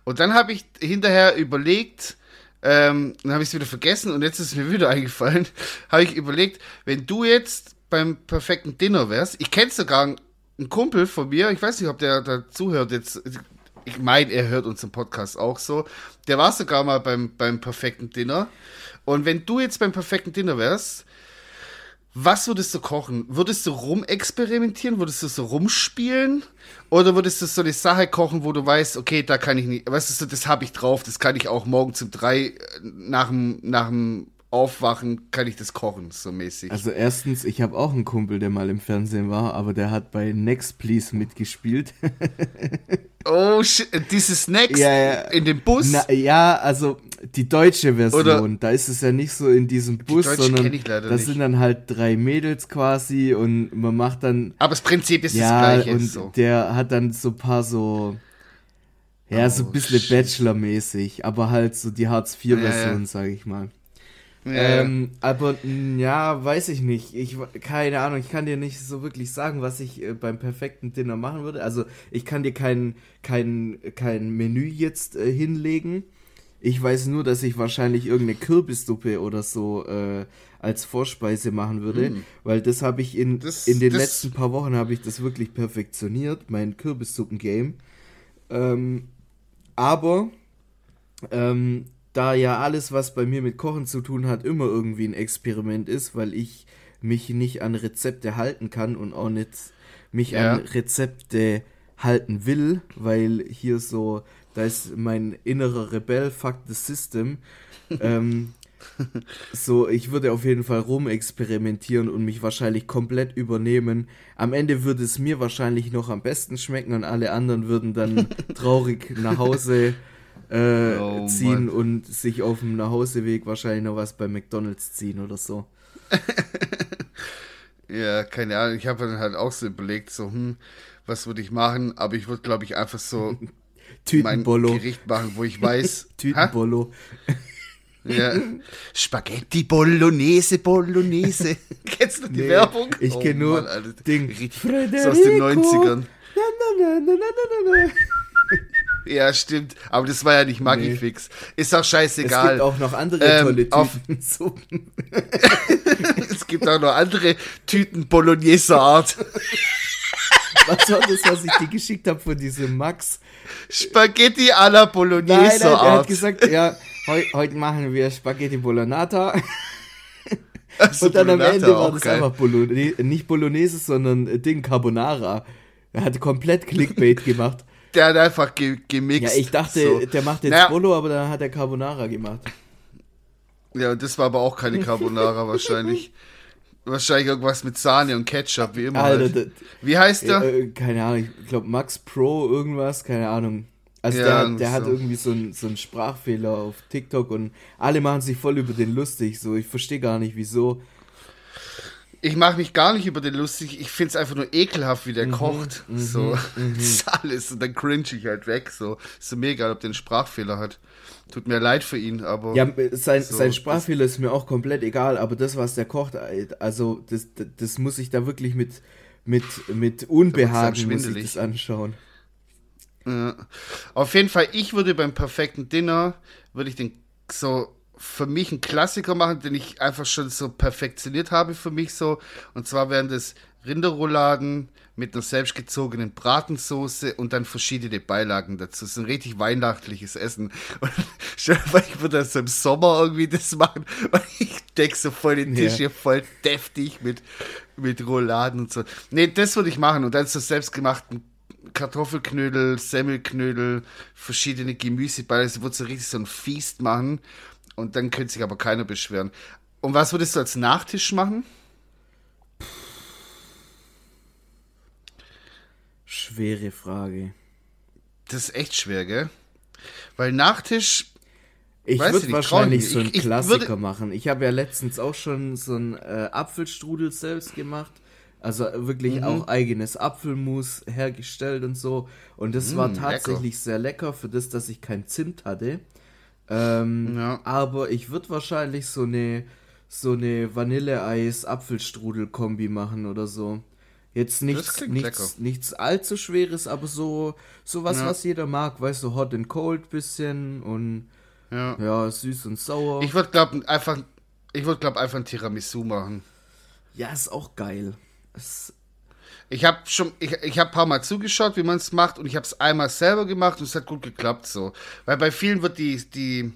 Und dann habe ich hinterher überlegt, ähm, dann habe ich es wieder vergessen und jetzt ist es mir wieder eingefallen, habe ich überlegt, wenn du jetzt beim perfekten Dinner wärst, ich kenne sogar einen Kumpel von mir, ich weiß nicht, ob der da zuhört jetzt, ich meine, er hört unseren Podcast auch so, der war sogar mal beim, beim perfekten Dinner. Und wenn du jetzt beim perfekten Dinner wärst, was würdest du kochen? Würdest du rumexperimentieren? Würdest du so rumspielen? Oder würdest du so eine Sache kochen, wo du weißt, okay, da kann ich nicht, weißt du, das habe ich drauf, das kann ich auch morgen um drei äh, nach dem, nach dem Aufwachen kann ich das kochen, so mäßig. Also erstens, ich habe auch einen Kumpel, der mal im Fernsehen war, aber der hat bei Next Please mitgespielt. oh, shit, dieses Next ja, ja. in dem Bus? Na, ja, also die deutsche Version, Oder da ist es ja nicht so in diesem Bus, sondern das nicht. sind dann halt drei Mädels quasi und man macht dann. Aber das Prinzip ist ja, das gleiche. Und so. der hat dann so ein paar so. Ja, oh, so ein bisschen Bachelor-mäßig, aber halt so die Hartz-IV-Version, ja, ja. sag ich mal. Ja, ähm, aber ja, weiß ich nicht. Ich keine Ahnung, ich kann dir nicht so wirklich sagen, was ich äh, beim perfekten Dinner machen würde. Also, ich kann dir kein kein kein Menü jetzt äh, hinlegen. Ich weiß nur, dass ich wahrscheinlich irgendeine Kürbissuppe oder so äh, als Vorspeise machen würde, hm. weil das habe ich in das, in den letzten paar Wochen habe ich das wirklich perfektioniert, mein Kürbissuppen-Game. Ähm, aber ähm, da ja alles, was bei mir mit Kochen zu tun hat, immer irgendwie ein Experiment ist, weil ich mich nicht an Rezepte halten kann und auch nicht mich ja. an Rezepte halten will, weil hier so, da ist mein innerer Rebell, fuck the system. ähm, so, ich würde auf jeden Fall rumexperimentieren und mich wahrscheinlich komplett übernehmen. Am Ende würde es mir wahrscheinlich noch am besten schmecken und alle anderen würden dann traurig nach Hause äh, oh, ziehen Mann. und sich auf dem Nachhauseweg wahrscheinlich noch was bei McDonalds ziehen oder so. ja, keine Ahnung. Ich habe dann halt auch so überlegt, so, hm, was würde ich machen? Aber ich würde, glaube ich, einfach so mein Gericht machen, wo ich weiß. Tütenbollo. Ja. Spaghetti Bolognese, Bolognese. Kennst du die nee, Werbung? Ich kenne oh, nur Mann, Ding. So aus den 90ern. Na, na, na, na, na, na, na. Ja, stimmt. Aber das war ja nicht Magifix. Nee. Ist auch scheißegal. Es gibt auch noch andere ähm, tolle Tüten. es gibt auch noch andere Tüten Bolognese Art. Was war das, was ich dir geschickt habe von diesem Max? Spaghetti alla Bolognese nein, nein. Er hat gesagt, ja, heu, heute machen wir Spaghetti Bolognata. Also Und dann Bolonata am Ende war das geil. einfach Bolognese, nicht Bolognese, sondern Ding Carbonara. Er hat komplett Clickbait gemacht der hat einfach ge gemixt. Ja, ich dachte, so. der macht jetzt naja. Bolo, aber dann hat er Carbonara gemacht. Ja, und das war aber auch keine Carbonara wahrscheinlich. Wahrscheinlich irgendwas mit Sahne und Ketchup, wie immer. Alter, halt. Wie heißt der? Äh, keine Ahnung, ich glaube Max Pro irgendwas, keine Ahnung. Also ja, der, der so. hat irgendwie so einen so Sprachfehler auf TikTok und alle machen sich voll über den lustig. So, ich verstehe gar nicht, wieso ich mache mich gar nicht über den lustig. Ich finde es einfach nur ekelhaft, wie der mhm, kocht. Mhm, so, mhm. das ist alles. Und dann cringe ich halt weg. So, ist mir egal, ob der einen Sprachfehler hat. Tut mir leid für ihn, aber. Ja, sein, so, sein Sprachfehler ist mir auch komplett egal, aber das, was der kocht, also, das, das muss ich da wirklich mit, mit, mit Unbehagen muss ich das anschauen. Ja. Auf jeden Fall, ich würde beim perfekten Dinner, würde ich den so für mich einen Klassiker machen, den ich einfach schon so perfektioniert habe für mich so. Und zwar wären das Rinderrouladen mit einer selbstgezogenen Bratensoße und dann verschiedene Beilagen dazu. Das ist ein richtig weihnachtliches Essen. Und stell dir ich würde das im Sommer irgendwie das machen. Und ich decke so voll den Tisch ja. hier voll deftig mit, mit Rouladen und so. Nee, das würde ich machen. Und dann so selbstgemachten Kartoffelknödel, Semmelknödel, verschiedene Gemüsebeile. Ich würde so richtig so ein Feast machen. Und dann könnte sich aber keiner beschweren. Und was würdest du als Nachtisch machen? Schwere Frage. Das ist echt schwer, gell? Weil Nachtisch. Ich würde wahrscheinlich so einen ich, Klassiker würde... machen. Ich habe ja letztens auch schon so einen äh, Apfelstrudel selbst gemacht. Also wirklich mhm. auch eigenes Apfelmus hergestellt und so. Und das mhm, war tatsächlich lecker. sehr lecker für das, dass ich kein Zimt hatte. Ähm, ja. Aber ich würde wahrscheinlich so eine so eine Vanilleeis-Apfelstrudel-Kombi machen oder so. Jetzt nichts, nichts, nichts allzu schweres, aber so, so was, ja. was jeder mag, weißt du, hot and cold bisschen und ja, ja süß und sauer. Ich würde glaube einfach, ich würde glaube einfach ein Tiramisu machen. Ja, ist auch geil. Es, Ich habe schon, ich, ich habe ein paar Mal zugeschaut, wie man es macht, und ich habe es einmal selber gemacht und es hat gut geklappt so. Weil bei vielen wird die, die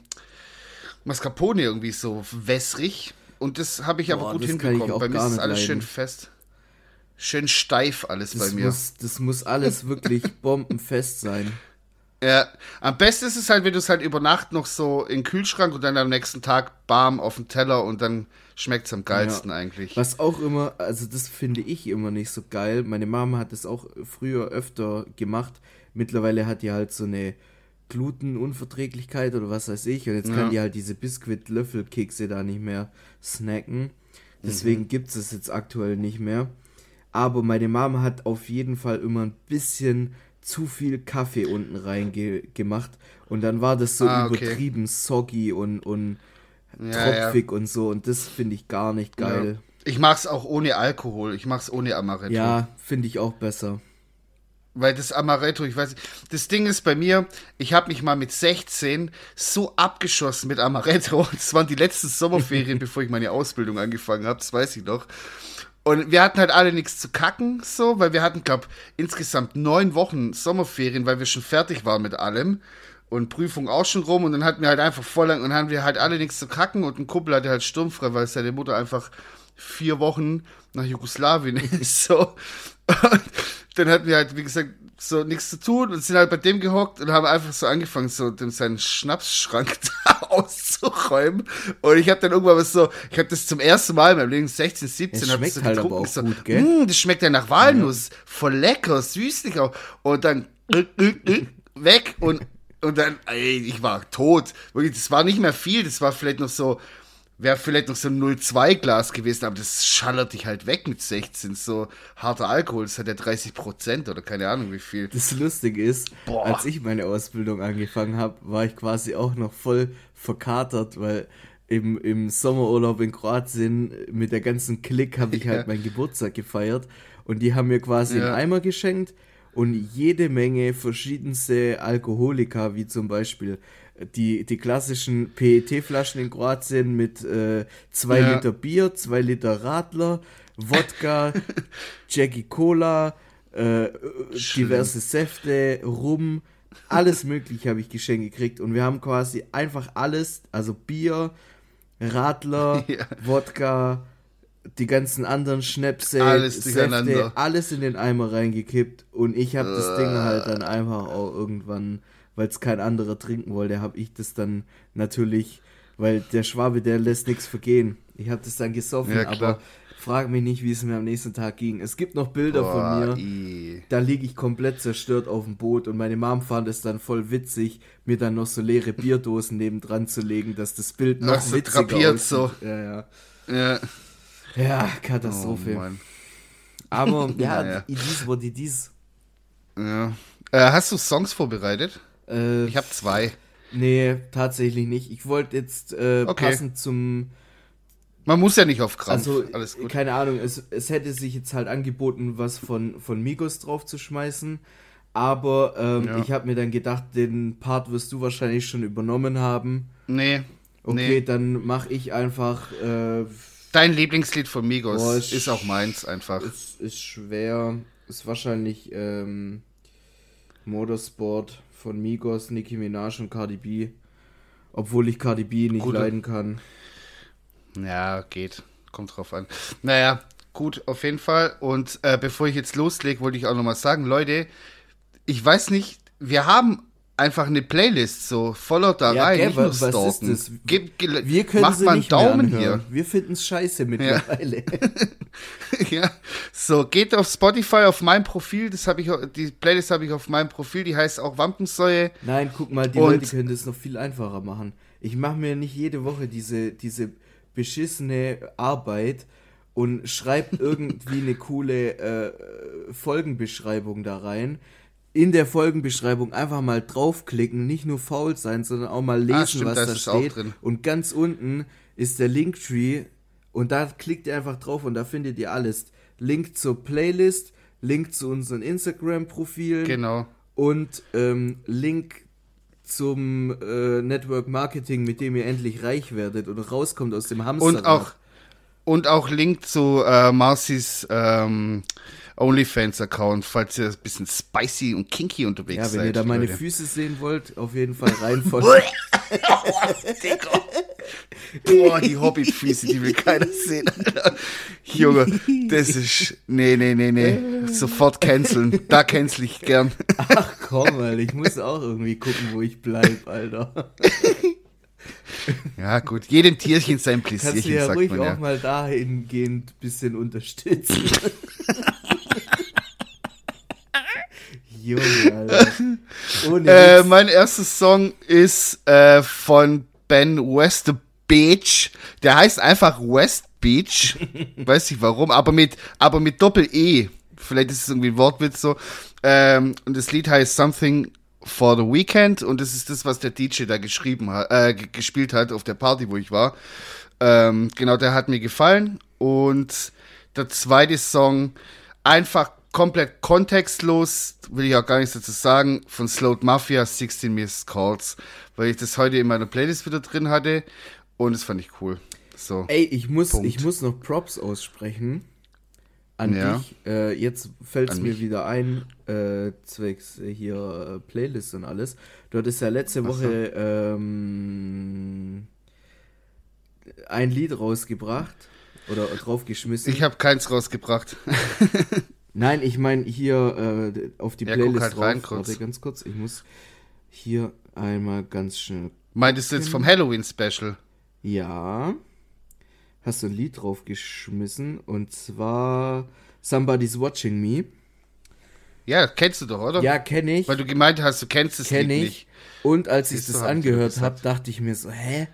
Mascarpone irgendwie so wässrig und das habe ich aber Boah, gut hinbekommen. Bei mir ist alles schön leiden. fest. Schön steif alles das, bei mir. muss, das muss alles wirklich bombenfest sein. Ja, am besten ist es halt, wenn du es halt über Nacht noch so in den Kühlschrank und dann am nächsten Tag bam auf den Teller und dann schmeckt es am geilsten Ja. eigentlich. Was auch immer, also das finde ich immer nicht so geil. Meine Mama hat das auch früher öfter gemacht. Mittlerweile hat die halt so eine Glutenunverträglichkeit oder was weiß ich. Und jetzt kann Ja. die halt diese Biskuit-Löffelkekse da nicht mehr snacken. Deswegen gibt es es jetzt aktuell nicht mehr. Aber meine Mama hat auf jeden Fall immer ein bisschen zu viel Kaffee unten rein ge gemacht. Und dann war das so Ah, okay. übertrieben soggy und, und Ja, ja. tropfig und so. Und das finde ich gar nicht geil. Ja. Ich mach's auch ohne Alkohol. Ich mach's ohne Amaretto. Ja, finde ich auch besser. Weil das Amaretto, ich weiß nicht. Das Ding ist bei mir, ich habe mich mal mit 16 so abgeschossen mit Amaretto. Das waren die letzten Sommerferien, bevor ich meine Ausbildung angefangen habe, das weiß ich noch. Und wir hatten halt alle nichts zu kacken, so, weil wir hatten, glaub, insgesamt neun Wochen Sommerferien, weil wir schon fertig waren mit allem. Und Prüfung auch schon rum. Und dann hatten wir halt einfach voll lang und haben wir halt alle nichts zu kacken. Und ein Kumpel hatte halt sturmfrei, weil seine Mutter einfach vier Wochen nach Jugoslawien ist. So. Und dann hatten wir halt, wie gesagt, so nichts zu tun und sind halt bei dem gehockt und haben einfach so angefangen, so seinen Schnapsschrank da auszuräumen. Und ich habe dann irgendwann was so, ich habe das zum ersten Mal in meinem Leben 16, 17, Es hab ich so halt aber getrunken, auch so, gut, gell? "Mm, das schmeckt ja nach Walnuss, voll lecker, süßlich auch. Und dann äh, äh, äh, weg und und dann, ey, ich war tot. Wirklich, das war nicht mehr viel, das war vielleicht noch so, wäre vielleicht noch so ein 0,2 Glas gewesen, aber das schallert dich halt weg mit 16. So harter Alkohol, das hat ja 30 Prozent oder keine Ahnung wie viel. Das Lustige ist, Boah. als ich meine Ausbildung angefangen habe, war ich quasi auch noch voll verkatert, weil im, im Sommerurlaub in Kroatien mit der ganzen Clique habe ich halt Ja. meinen Geburtstag gefeiert und die haben mir quasi Ja. einen Eimer geschenkt und jede Menge verschiedenste Alkoholika, wie zum Beispiel die, die klassischen PET-Flaschen in Kroatien mit äh, zwei Ja. Liter Bier, zwei Liter Radler, Wodka, Jackie Cola, äh, diverse Säfte, Rum, alles mögliche habe ich geschenkt gekriegt und wir haben quasi einfach alles, also Bier, Radler, Ja. Wodka, die ganzen anderen Schnäpse, Alles. Säfte, alles in den Eimer reingekippt und ich habe das Ding halt dann einfach auch irgendwann, weil es kein anderer trinken wollte, habe ich das dann natürlich, weil der Schwabe, der lässt nichts vergehen. Ich habe das dann gesoffen, Ja, aber frag mich nicht, wie es mir am nächsten Tag ging. Es gibt noch Bilder von Boah, mir. i. Da liege ich komplett zerstört auf dem Boot und meine Mom fand es dann voll witzig, mir dann noch so leere Bierdosen nebendran zu legen, dass das Bild noch Ach, so witziger drapiert aussieht. so. Ja, ja. Ja. Ja, Oh, Katastrophe. Mann. Aber ja, Naja. what it is. Ja. Äh, hast du Songs vorbereitet? Äh, Ich habe zwei. nee, tatsächlich nicht. Ich wollte jetzt äh, Okay. passend zum Man muss ja nicht auf Krampf. Also, Alles gut. keine Ahnung, es, es hätte sich jetzt halt angeboten, was von, von Migos drauf zu schmeißen. Aber ähm, Ja. ich habe mir dann gedacht, den Part wirst du wahrscheinlich schon übernommen haben. Nee. Okay, Nee. dann mache ich einfach. Äh, Dein Lieblingslied von Migos Boah, ist ist auch meins einfach. ist, ist schwer. Ist wahrscheinlich ähm, Motorsport von Migos, Nicki Minaj und Cardi B. Obwohl ich Cardi B nicht Gute- leiden kann. Ja, geht. Kommt drauf an. Naja, gut, auf jeden Fall. Und äh, bevor ich jetzt loslege, wollte ich auch nochmal sagen, Leute, ich weiß nicht, wir haben einfach eine Playlist so voller da Ja, rein, gell, was- was ist das? Gel- Wir können mach sie mal einen Daumen hier. Wir finden es scheiße mittlerweile. ja, so geht auf Spotify auf mein Profil, das habe ich die Playlist habe ich auf meinem Profil, die heißt auch Wampensäue. Nein, guck mal, die Und- Leute können das noch viel einfacher machen. Ich mache mir nicht jede Woche diese, diese beschissene Arbeit und schreibe irgendwie eine coole äh, Folgenbeschreibung da rein. In der Folgenbeschreibung einfach mal draufklicken, nicht nur faul sein, sondern auch mal lesen, Ah, stimmt, was da da steht. Und ganz unten ist der Linktree und da klickt ihr einfach drauf und da findet ihr alles. Link zur Playlist, Link zu unseren Instagram-Profilen Genau. und ähm, Link zum äh, Network Marketing, mit dem ihr endlich reich werdet und rauskommt aus dem Hamsterrad. Und auch und auch Link zu äh, Marcy's ähm, OnlyFans-Account, falls ihr ein bisschen spicy und kinky unterwegs Ja, seid. wenn ihr da meine Leute. Füße sehen wollt, auf jeden Fall rein von. Boah, die Hobbit-Füße, die will keiner sehen. Junge, das ist. Nee, nee, nee, nee. Sofort canceln. Da cancel ich gern. Ach komm, Alter, ich muss auch irgendwie gucken, wo ich bleib, Alter. Ja, gut. Jedem Tierchen sein Kannst du Pläsierchen, ja ruhig man auch ja. mal dahingehend ein bisschen unterstützen. Junge, Alter. Ohne Äh, mein erster Song ist äh, von Ben West Beach. Der heißt einfach West Beach. Weiß nicht warum, aber mit, aber mit Doppel-E. Vielleicht ist es irgendwie ein Wortwitz so. Ähm, und das Lied heißt Something for the Weekend und das ist das, was der DJ da geschrieben hat, äh, gespielt hat auf der Party, wo ich war. Ähm, genau, der hat mir gefallen. Und der zweite Song, einfach komplett kontextlos, will ich auch gar nichts dazu sagen, von Slowed Mafia, 16 Missed Calls, weil ich das heute in meiner Playlist wieder drin hatte und das fand ich cool. So. Ey, ich muss, Punkt. ich muss noch Props aussprechen an Ja. dich. Äh, jetzt fällt es mir mich. wieder ein, äh, zwecks hier äh, Playlist und alles. Du hattest ja letzte Woche ähm, ein Lied rausgebracht oder draufgeschmissen. Ich habe keins rausgebracht. Nein, ich meine hier äh, auf die Ja, guck Playlist halt drauf. rein kurz. Warte ganz kurz. Ich muss hier einmal ganz schnell. Meintest du jetzt vom Halloween Special? Ja. Hast du ein Lied draufgeschmissen und zwar Somebody's Watching Me. Ja, kennst du doch, oder? Ja, kenne ich. Weil du gemeint hast, du kennst Kenne Lied ich. nicht. Und als ich Siehst das angehört habe, dachte ich mir so, hä?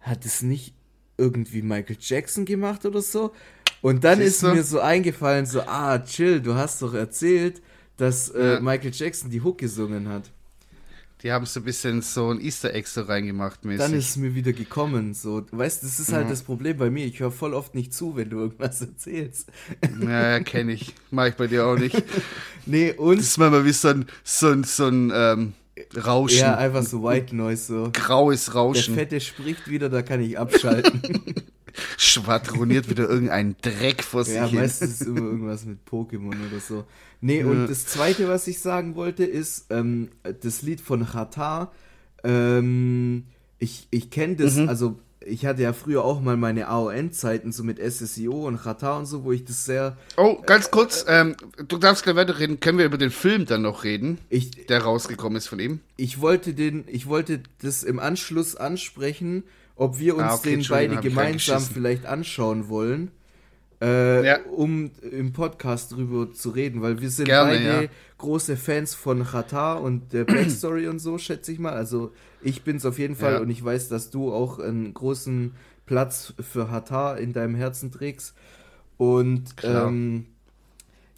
Hat es nicht irgendwie Michael Jackson gemacht oder so? Und dann Siehst ist du? mir so eingefallen, so, ah, chill, du hast doch erzählt, dass äh, Ja. Michael Jackson die Hook gesungen hat. Die haben so ein bisschen so ein Easter Egg so reingemacht mäßig. Dann ist es mir wieder gekommen. So, du weißt, das ist halt Mhm. das Problem bei mir. Ich höre voll oft nicht zu, wenn du irgendwas erzählst. ja, ja kenne ich. Mach ich bei dir auch nicht. Nee, und Das ist manchmal wie so ein, so ein, so ein ähm, Rauschen. ja, einfach so White Noise so. Graues Der Rauschen. Fette spricht wieder, da kann ich abschalten. Schwadroniert wieder irgendein Dreck vor sich ja, hin. meistens ist immer irgendwas mit Pokémon oder so. Nee, und das zweite, was ich sagen wollte, ist ähm, das Lied von Qatar. Ähm, ich ich kenne das, Mhm. also ich hatte ja früher auch mal meine AON-Zeiten so mit SSIO und Qatar und so, wo ich das sehr. Oh, ganz kurz, ähm, du darfst gleich weiterreden. Können wir über den Film dann noch reden, Ich, der rausgekommen ist von ihm? ich wollte den, ich wollte das im Anschluss ansprechen, ob wir uns Ah, okay, den beide gemeinsam vielleicht anschauen wollen, äh, Ja. um im Podcast drüber zu reden, weil wir sind Gerne, beide ja. große Fans von Qatar und der Backstory und so, schätze ich mal. Also ich bin's auf jeden Fall Ja. und ich weiß, dass du auch einen großen Platz für Qatar in deinem Herzen trägst. Und ähm,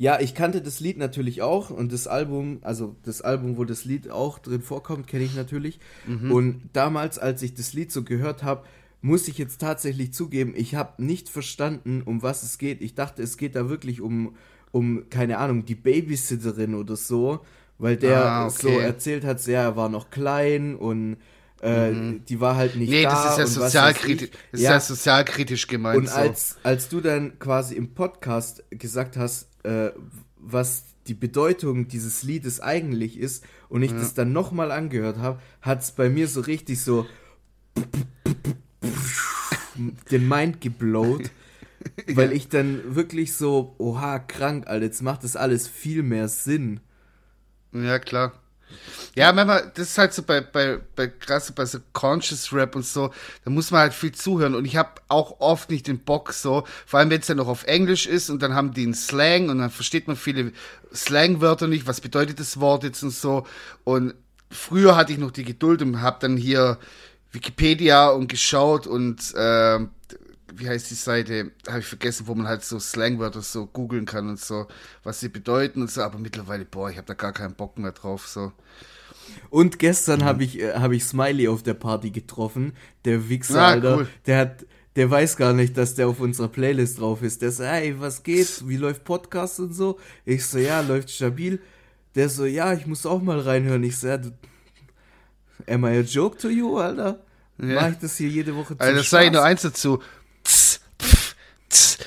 ja, ich kannte das Lied natürlich auch und das Album, also das Album, wo das Lied auch drin vorkommt, kenne ich natürlich. Mhm. Und damals, als ich das Lied so gehört habe, muss ich jetzt tatsächlich zugeben, ich habe nicht verstanden, um was es geht. Ich dachte, es geht da wirklich um, um keine Ahnung, die Babysitterin oder so, weil der Ah, okay. so erzählt hat, ja, er war noch klein und äh, die war halt nicht Mhm. Nee, da. das ist ja sozialkritisch, das ist ja sozialkritisch gemeint. Und so. als, als du dann quasi im Podcast gesagt hast, äh, was die Bedeutung dieses Liedes eigentlich ist, und ich das dann nochmal angehört habe, hat es bei mir so richtig so den Mind geblowt, weil ich dann wirklich so, oha, krank, Alter, jetzt macht das alles viel mehr Sinn. Ja, klar. Ja, manchmal, das ist halt so bei, bei, bei krass bei so Conscious Rap und so, da muss man halt viel zuhören. Und ich habe auch oft nicht den Bock so, vor allem wenn es ja noch auf Englisch ist und dann haben die einen Slang und dann versteht man viele Slangwörter nicht, was bedeutet das Wort jetzt und so. Und früher hatte ich noch die Geduld und habe dann hier Wikipedia und geschaut und ähm, wie heißt die Seite? Habe ich vergessen, wo man halt so Slangwörter so googeln kann und so, was sie bedeuten und so. Aber mittlerweile, boah, ich habe da gar keinen Bock mehr drauf. So. Und gestern habe ich, äh, hab ich Smiley auf der Party getroffen. Der Wichser, Ah, Alter. cool. Der hat, der weiß gar nicht, dass der auf unserer Playlist drauf ist. Der so, hey, was geht? Wie läuft Podcast und so? Ich so, ja, läuft stabil. Der so, ja, ich muss auch mal reinhören. Ich so, ja, du, am I a joke to you, Alter? Ja. Mach ich das hier jede Woche zum Also, das sage ich nur eins dazu. Tss,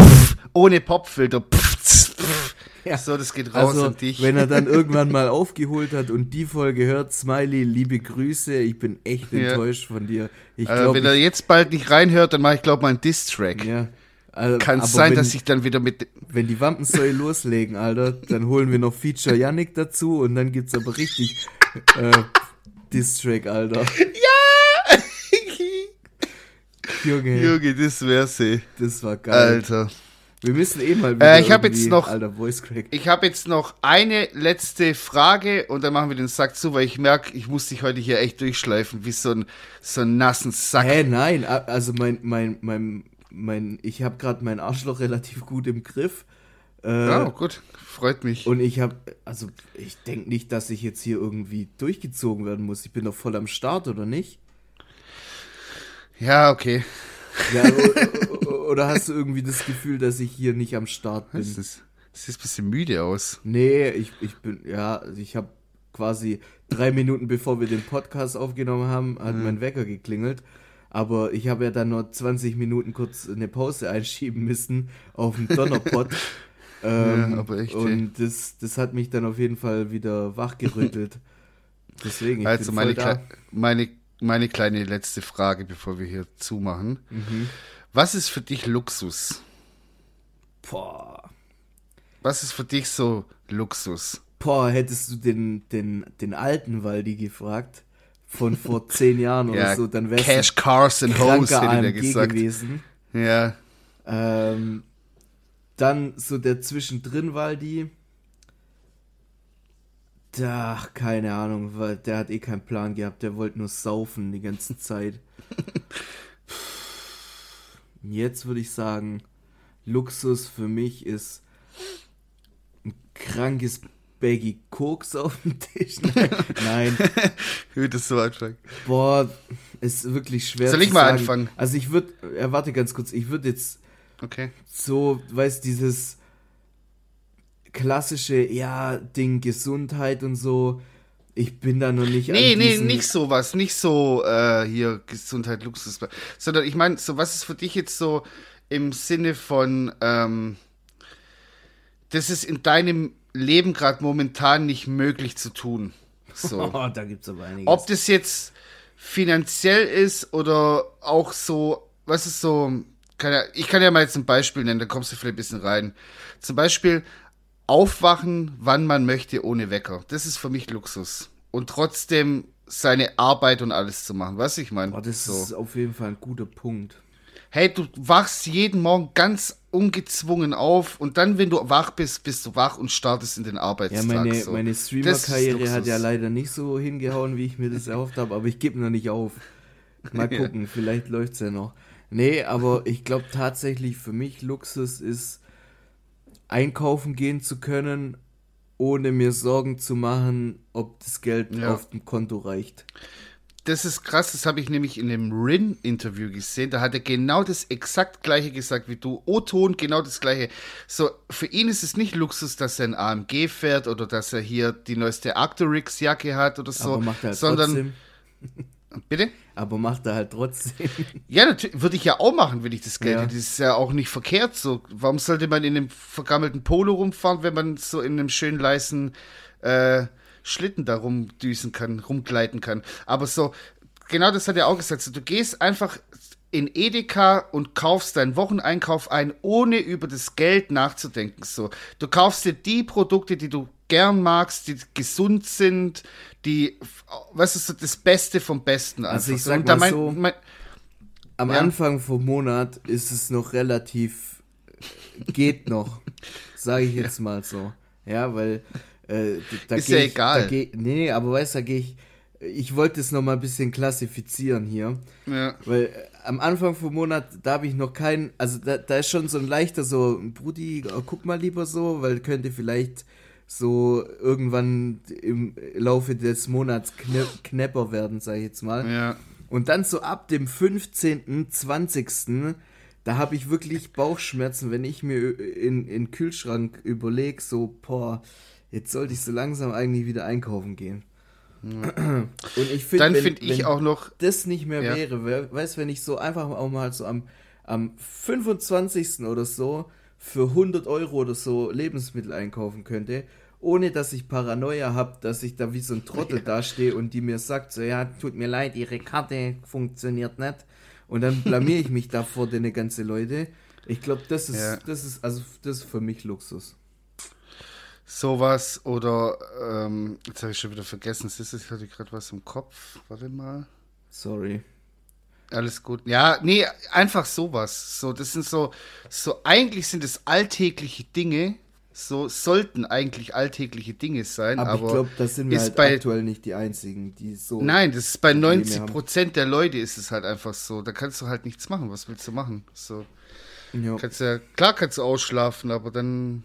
pff, ohne Popfilter. Pff, pff. Ja. So, das geht raus Also, an dich. wenn er dann irgendwann mal aufgeholt hat und die Folge hört, Smiley, liebe Grüße, ich bin echt Ja. enttäuscht von dir. Ich glaube, wenn er jetzt bald nicht reinhört, dann mache ich, glaube mal einen Diss-Track. ja. Also, Kann es sein, wenn, dass ich dann wieder mit. wenn die Wampensäule loslegen, Alter, dann holen wir noch Feature Yannick dazu und dann gibt's aber richtig äh, Diss-Track, Alter. Junge, Junge, das wär's, ey. das war geil. Alter. Wir müssen eh mal wieder Äh, ich hab jetzt noch- Alter, Voice Crack. Ich habe jetzt noch eine letzte Frage und dann machen wir den Sack zu, weil ich merke, ich muss dich heute hier echt durchschleifen, wie so ein, so einen nassen Sack. Hä, nein, also mein, mein, mein, mein, ich habe gerade mein Arschloch relativ gut im Griff. Äh, Ja, gut, freut mich. Und ich habe, also ich denke nicht, dass ich jetzt hier irgendwie durchgezogen werden muss. Ich bin doch voll am Start, oder nicht? Ja, okay. Ja, oder hast du irgendwie das Gefühl, dass ich hier nicht am Start bin? Das ist, das sieht ein bisschen müde aus. Nee, ich, ich bin, ja, also ich habe quasi drei Minuten bevor wir den Podcast aufgenommen haben, hat Mhm. mein Wecker geklingelt. Aber ich habe ja dann nur 20 Minuten kurz eine Pause einschieben müssen auf dem Donnerpott. ähm, Ja, aber echt, und das, das hat mich dann auf jeden Fall wieder wachgerüttelt. Deswegen, ich also bin meine, voll da. Meine, meine kleine letzte Frage, bevor wir hier zumachen. Mhm. Was ist für dich Luxus? Boah. Was ist für dich so Luxus? Boah, hättest du den, den, den alten Waldi gefragt, von vor zehn Jahren oder so, dann wär's Cash, Cars and hätte gesagt. gewesen. Ja, Ähm, dann so der zwischendrin Waldi. Ach, keine Ahnung, weil der hat eh keinen Plan gehabt, der wollte nur saufen die ganze Zeit. Jetzt würde ich sagen, Luxus für mich ist ein krankes Baggy Koks auf dem Tisch. Nein, das so anfangen. boah, ist wirklich schwer Soll zu ich mal sagen. anfangen? Also ich würde, ja, warte ganz kurz, ich würde jetzt Okay. so, weißt dieses klassische, ja, Ding Gesundheit und so. Ich bin da noch nicht Nee, nee, nicht sowas, nicht so äh, hier Gesundheit, Luxus, sondern ich meine, so was ist für dich jetzt so im Sinne von, ähm, das ist in deinem Leben gerade momentan nicht möglich zu tun. So. Oh, da gibt's aber einiges. Ob das jetzt finanziell ist oder auch so, was ist so, kann ja, ich kann ja mal jetzt ein Beispiel nennen, da kommst du vielleicht ein bisschen rein. Zum Beispiel aufwachen, wann man möchte, ohne Wecker. Das ist für mich Luxus. Und trotzdem seine Arbeit und alles zu machen. Was ich meine? oh, das so. ist auf jeden Fall ein guter Punkt. Hey, du wachst jeden Morgen ganz ungezwungen auf und dann, wenn du wach bist, bist du wach und startest in den Ja, Arbeitstag. meine, so. meine Streamer-Karriere hat ja leider nicht so hingehauen, wie ich mir das erhofft habe, aber ich gebe noch nicht auf. Mal Ja. gucken, vielleicht läuft's ja noch. Nee, aber ich glaube tatsächlich für mich Luxus ist, einkaufen gehen zu können, ohne mir Sorgen zu machen, ob das Geld Ja. auf dem Konto reicht. Das ist krass, das habe ich nämlich in dem Rin-Interview gesehen. Da hat er genau das exakt gleiche gesagt wie du. O-Ton, genau das gleiche. So, für ihn ist es nicht Luxus, dass er ein AMG fährt oder dass er hier die neueste Arcturix-Jacke hat oder so. aber macht er halt sondern, trotzdem. bitte? Aber macht er halt trotzdem. Ja, natürlich, würde ich ja auch machen, wenn ich das Geld Ja. hätte. Das ist ja auch nicht verkehrt so. Warum sollte man in einem vergammelten Polo rumfahren, wenn man so in einem schönen leisen äh, Schlitten da rumdüsen kann, rumgleiten kann? Aber so, genau das hat er auch gesagt. So, du gehst einfach in Edeka und kaufst deinen Wocheneinkauf ein, ohne über das Geld nachzudenken. So, du kaufst dir die Produkte, die du gern magst, die gesund sind, die, was ist so das Beste vom Besten einfach. Also ich sag mal mein- so, mein- Am Ja. Anfang vom Monat ist es noch relativ, geht noch, sage ich jetzt mal so. Ja, weil äh, da Ist ja ich, egal. Geh, nee, nee, aber weißt du, da gehe ich, ich wollte es noch mal ein bisschen klassifizieren hier. Ja. Weil am Anfang vom Monat, da habe ich noch keinen, also da, da ist schon so ein leichter so, Brudi, äh, guck mal lieber so, weil könnte vielleicht so irgendwann im Laufe des Monats kne knapper werden, sag ich jetzt mal. Ja. Und dann so ab dem 15., 20., da habe ich wirklich Bauchschmerzen, wenn ich mir in, in den Kühlschrank überlege, so, boah, jetzt sollte ich so langsam eigentlich wieder einkaufen gehen. Und ich finde, Dann wenn- finde ich wenn auch noch, das nicht mehr Ja. wäre, we- weißt wenn ich so einfach auch mal so am, am 25. oder so für 100 Euro oder so Lebensmittel einkaufen könnte, ohne dass ich Paranoia habe, dass ich da wie so ein Trottel ja. dastehe und die mir sagt, so ja, tut mir leid, ihre Karte funktioniert nicht. Und dann blamier ich mich da vor den ganzen Leute. Ich glaube, das ist, ja. das ist, also das ist für mich Luxus. Sowas oder, ähm, jetzt habe ich schon wieder vergessen, ist ich hatte gerade was im Kopf. Warte mal. Sorry. Alles gut. Ja, nee, einfach sowas. So, das sind so, so, eigentlich sind es alltägliche Dinge. So sollten eigentlich alltägliche Dinge sein. Aber, aber ich glaube, das sind wir halt bei, aktuell nicht die einzigen, die so. Nein, das ist bei 90 Prozent der Leute ist es halt einfach so. Da kannst du halt nichts machen. Was willst du machen? So. Kannst ja, klar kannst du ausschlafen, aber dann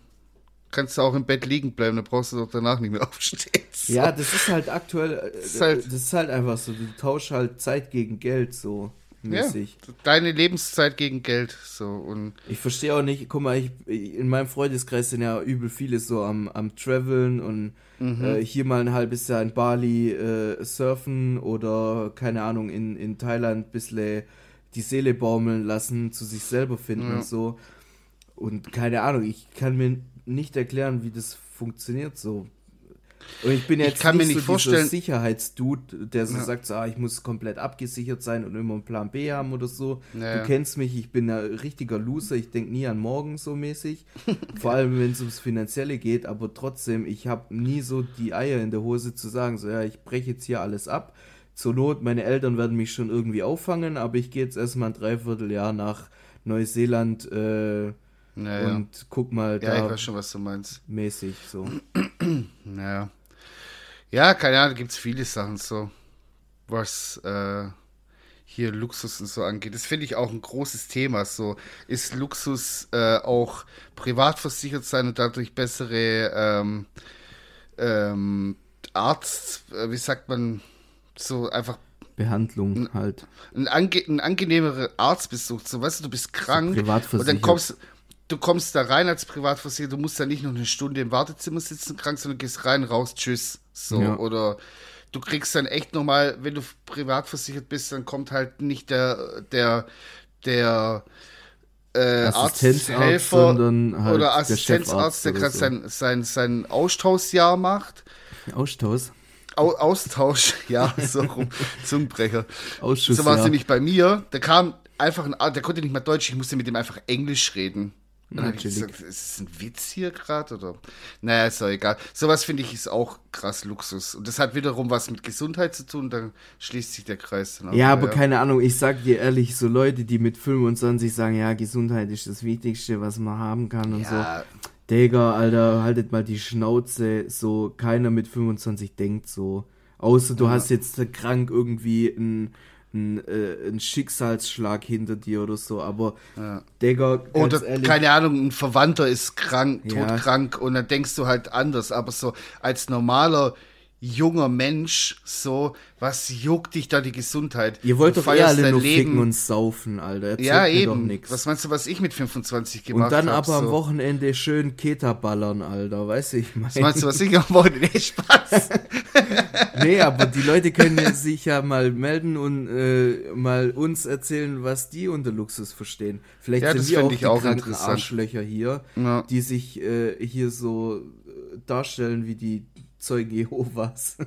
kannst du auch im Bett liegen bleiben, dann brauchst du doch danach nicht mehr aufstehen. So. Ja, das ist halt aktuell, das ist halt, das ist halt einfach so, du tauschst halt Zeit gegen Geld so mäßig. Ja, deine Lebenszeit gegen Geld so und ich verstehe auch nicht, guck mal, ich, in meinem Freundeskreis sind ja übel viele so am, am Traveln und mhm. äh, hier mal ein halbes Jahr in Bali äh, surfen oder keine Ahnung, in, in Thailand ein bisschen die Seele baumeln lassen, zu sich selber finden ja. und so. Und keine Ahnung, ich kann mir nicht erklären, wie das funktioniert so. Und ich bin jetzt ich kann nicht, mir nicht so vorstellen, Sicherheitsdude, der so ja. sagt, so, ah, ich muss komplett abgesichert sein und immer einen Plan B haben oder so. Ja, du kennst mich, ich bin ein richtiger Loser, ich denke nie an morgen so mäßig. Vor allem, wenn es ums Finanzielle geht, aber trotzdem, ich habe nie so die Eier in der Hose zu sagen, so, ja, ich breche jetzt hier alles ab. Zur Not, meine Eltern werden mich schon irgendwie auffangen, aber ich gehe jetzt erstmal ein Dreivierteljahr nach Neuseeland, äh, naja. Und guck mal da. Ja, ich weiß schon, was du meinst. Mäßig so. naja. Ja, keine Ahnung, gibt es viele Sachen so, was äh, hier Luxus und so angeht. Das finde ich auch ein großes Thema. So, ist Luxus äh, auch privat versichert sein und dadurch bessere ähm, ähm, Arzt, äh, wie sagt man, so einfach Behandlung halt. Ein, ange ein angenehmerer Arztbesuch. So, weißt du, du bist krank so und dann kommst, du kommst da rein als Privatversicherter, du musst da nicht noch eine Stunde im Wartezimmer sitzen, krank, sondern gehst rein, raus, tschüss. So, ja. oder du kriegst dann echt nochmal, wenn du privatversichert bist, dann kommt halt nicht der, der, der äh, Arzthelfer halt oder Assistenzarzt, der, der gerade so. sein, sein, sein Austauschjahr macht. Austausch? Au Austausch, ja, so rum, Zungenbrecher. Ausschuss, so war es ja. nämlich bei mir. Der kam einfach ein, der konnte nicht mal Deutsch, ich musste mit ihm einfach Englisch reden. Und dann ich gesagt, ist es ein Witz hier gerade oder? Naja, ist doch egal. Sowas finde ich ist auch krass Luxus. Und das hat wiederum was mit Gesundheit zu tun, dann schließt sich der Kreis dann auch. Ja, aber ja. keine Ahnung, ich sag dir ehrlich, so Leute, die mit 25 sagen, ja, Gesundheit ist das Wichtigste, was man haben kann und ja. so. Digga, Alter, haltet mal die Schnauze. So, keiner mit 25 denkt so. Außer du ja. hast jetzt krank irgendwie ein ein, äh, ein Schicksalsschlag hinter dir oder so, aber ja. Digga, oder ehrlich, keine Ahnung, ein Verwandter ist krank, ja. todkrank und dann denkst du halt anders, aber so als normaler junger Mensch, so, was juckt dich da die Gesundheit? Ihr wollt doch eher alle nur Leben. ficken und saufen, Alter. Erzählt ja, eben. Was meinst du, was ich mit 25 gemacht habe? Und dann hab, aber so. am Wochenende schön Keta ballern, Alter, weißt du, ich meine. Was meinst du, was ich am Wochenende? Nee, Spaß. nee, aber die Leute können sich ja mal melden und äh, mal uns erzählen, was die unter Luxus verstehen. Vielleicht ja, sind wir auch die auch kranken Arschlöcher hier, ja. die sich äh, hier so äh, darstellen wie die Zeugen Jehovas.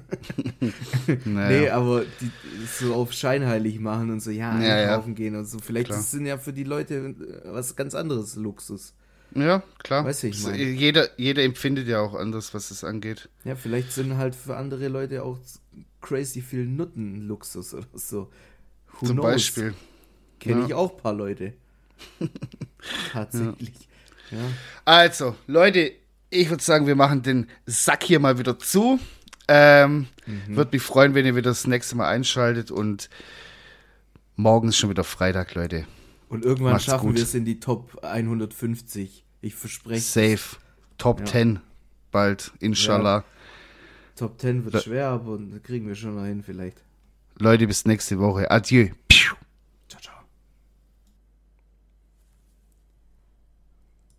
naja. Nee, aber die so auf scheinheilig machen und so, ja, einkaufen ja, gehen und so. Vielleicht klar. es ja für die Leute äh, was ganz anderes Luxus. Ja, klar. Weiß ich mal. Jeder, jeder empfindet ja auch anders, was es angeht. Ja, vielleicht sind halt für andere Leute auch crazy viel Nutten Luxus oder so. Who Zum knows? Beispiel. Kenne ja. ich auch ein paar Leute. Tatsächlich. Ja. Also, Leute, ich würde sagen, wir machen den Sack hier mal wieder zu. Ähm, mhm. Würde mich freuen, wenn ihr wieder das nächste Mal einschaltet und morgen ist schon wieder Freitag, Leute. Und irgendwann Macht's schaffen wir es in die Top 150. Ich verspreche. Safe. Top ja. 10 bald, inshallah. Ja. Top 10 wird Le schwer, aber kriegen wir schon noch hin vielleicht. Leute, bis nächste Woche. Adieu.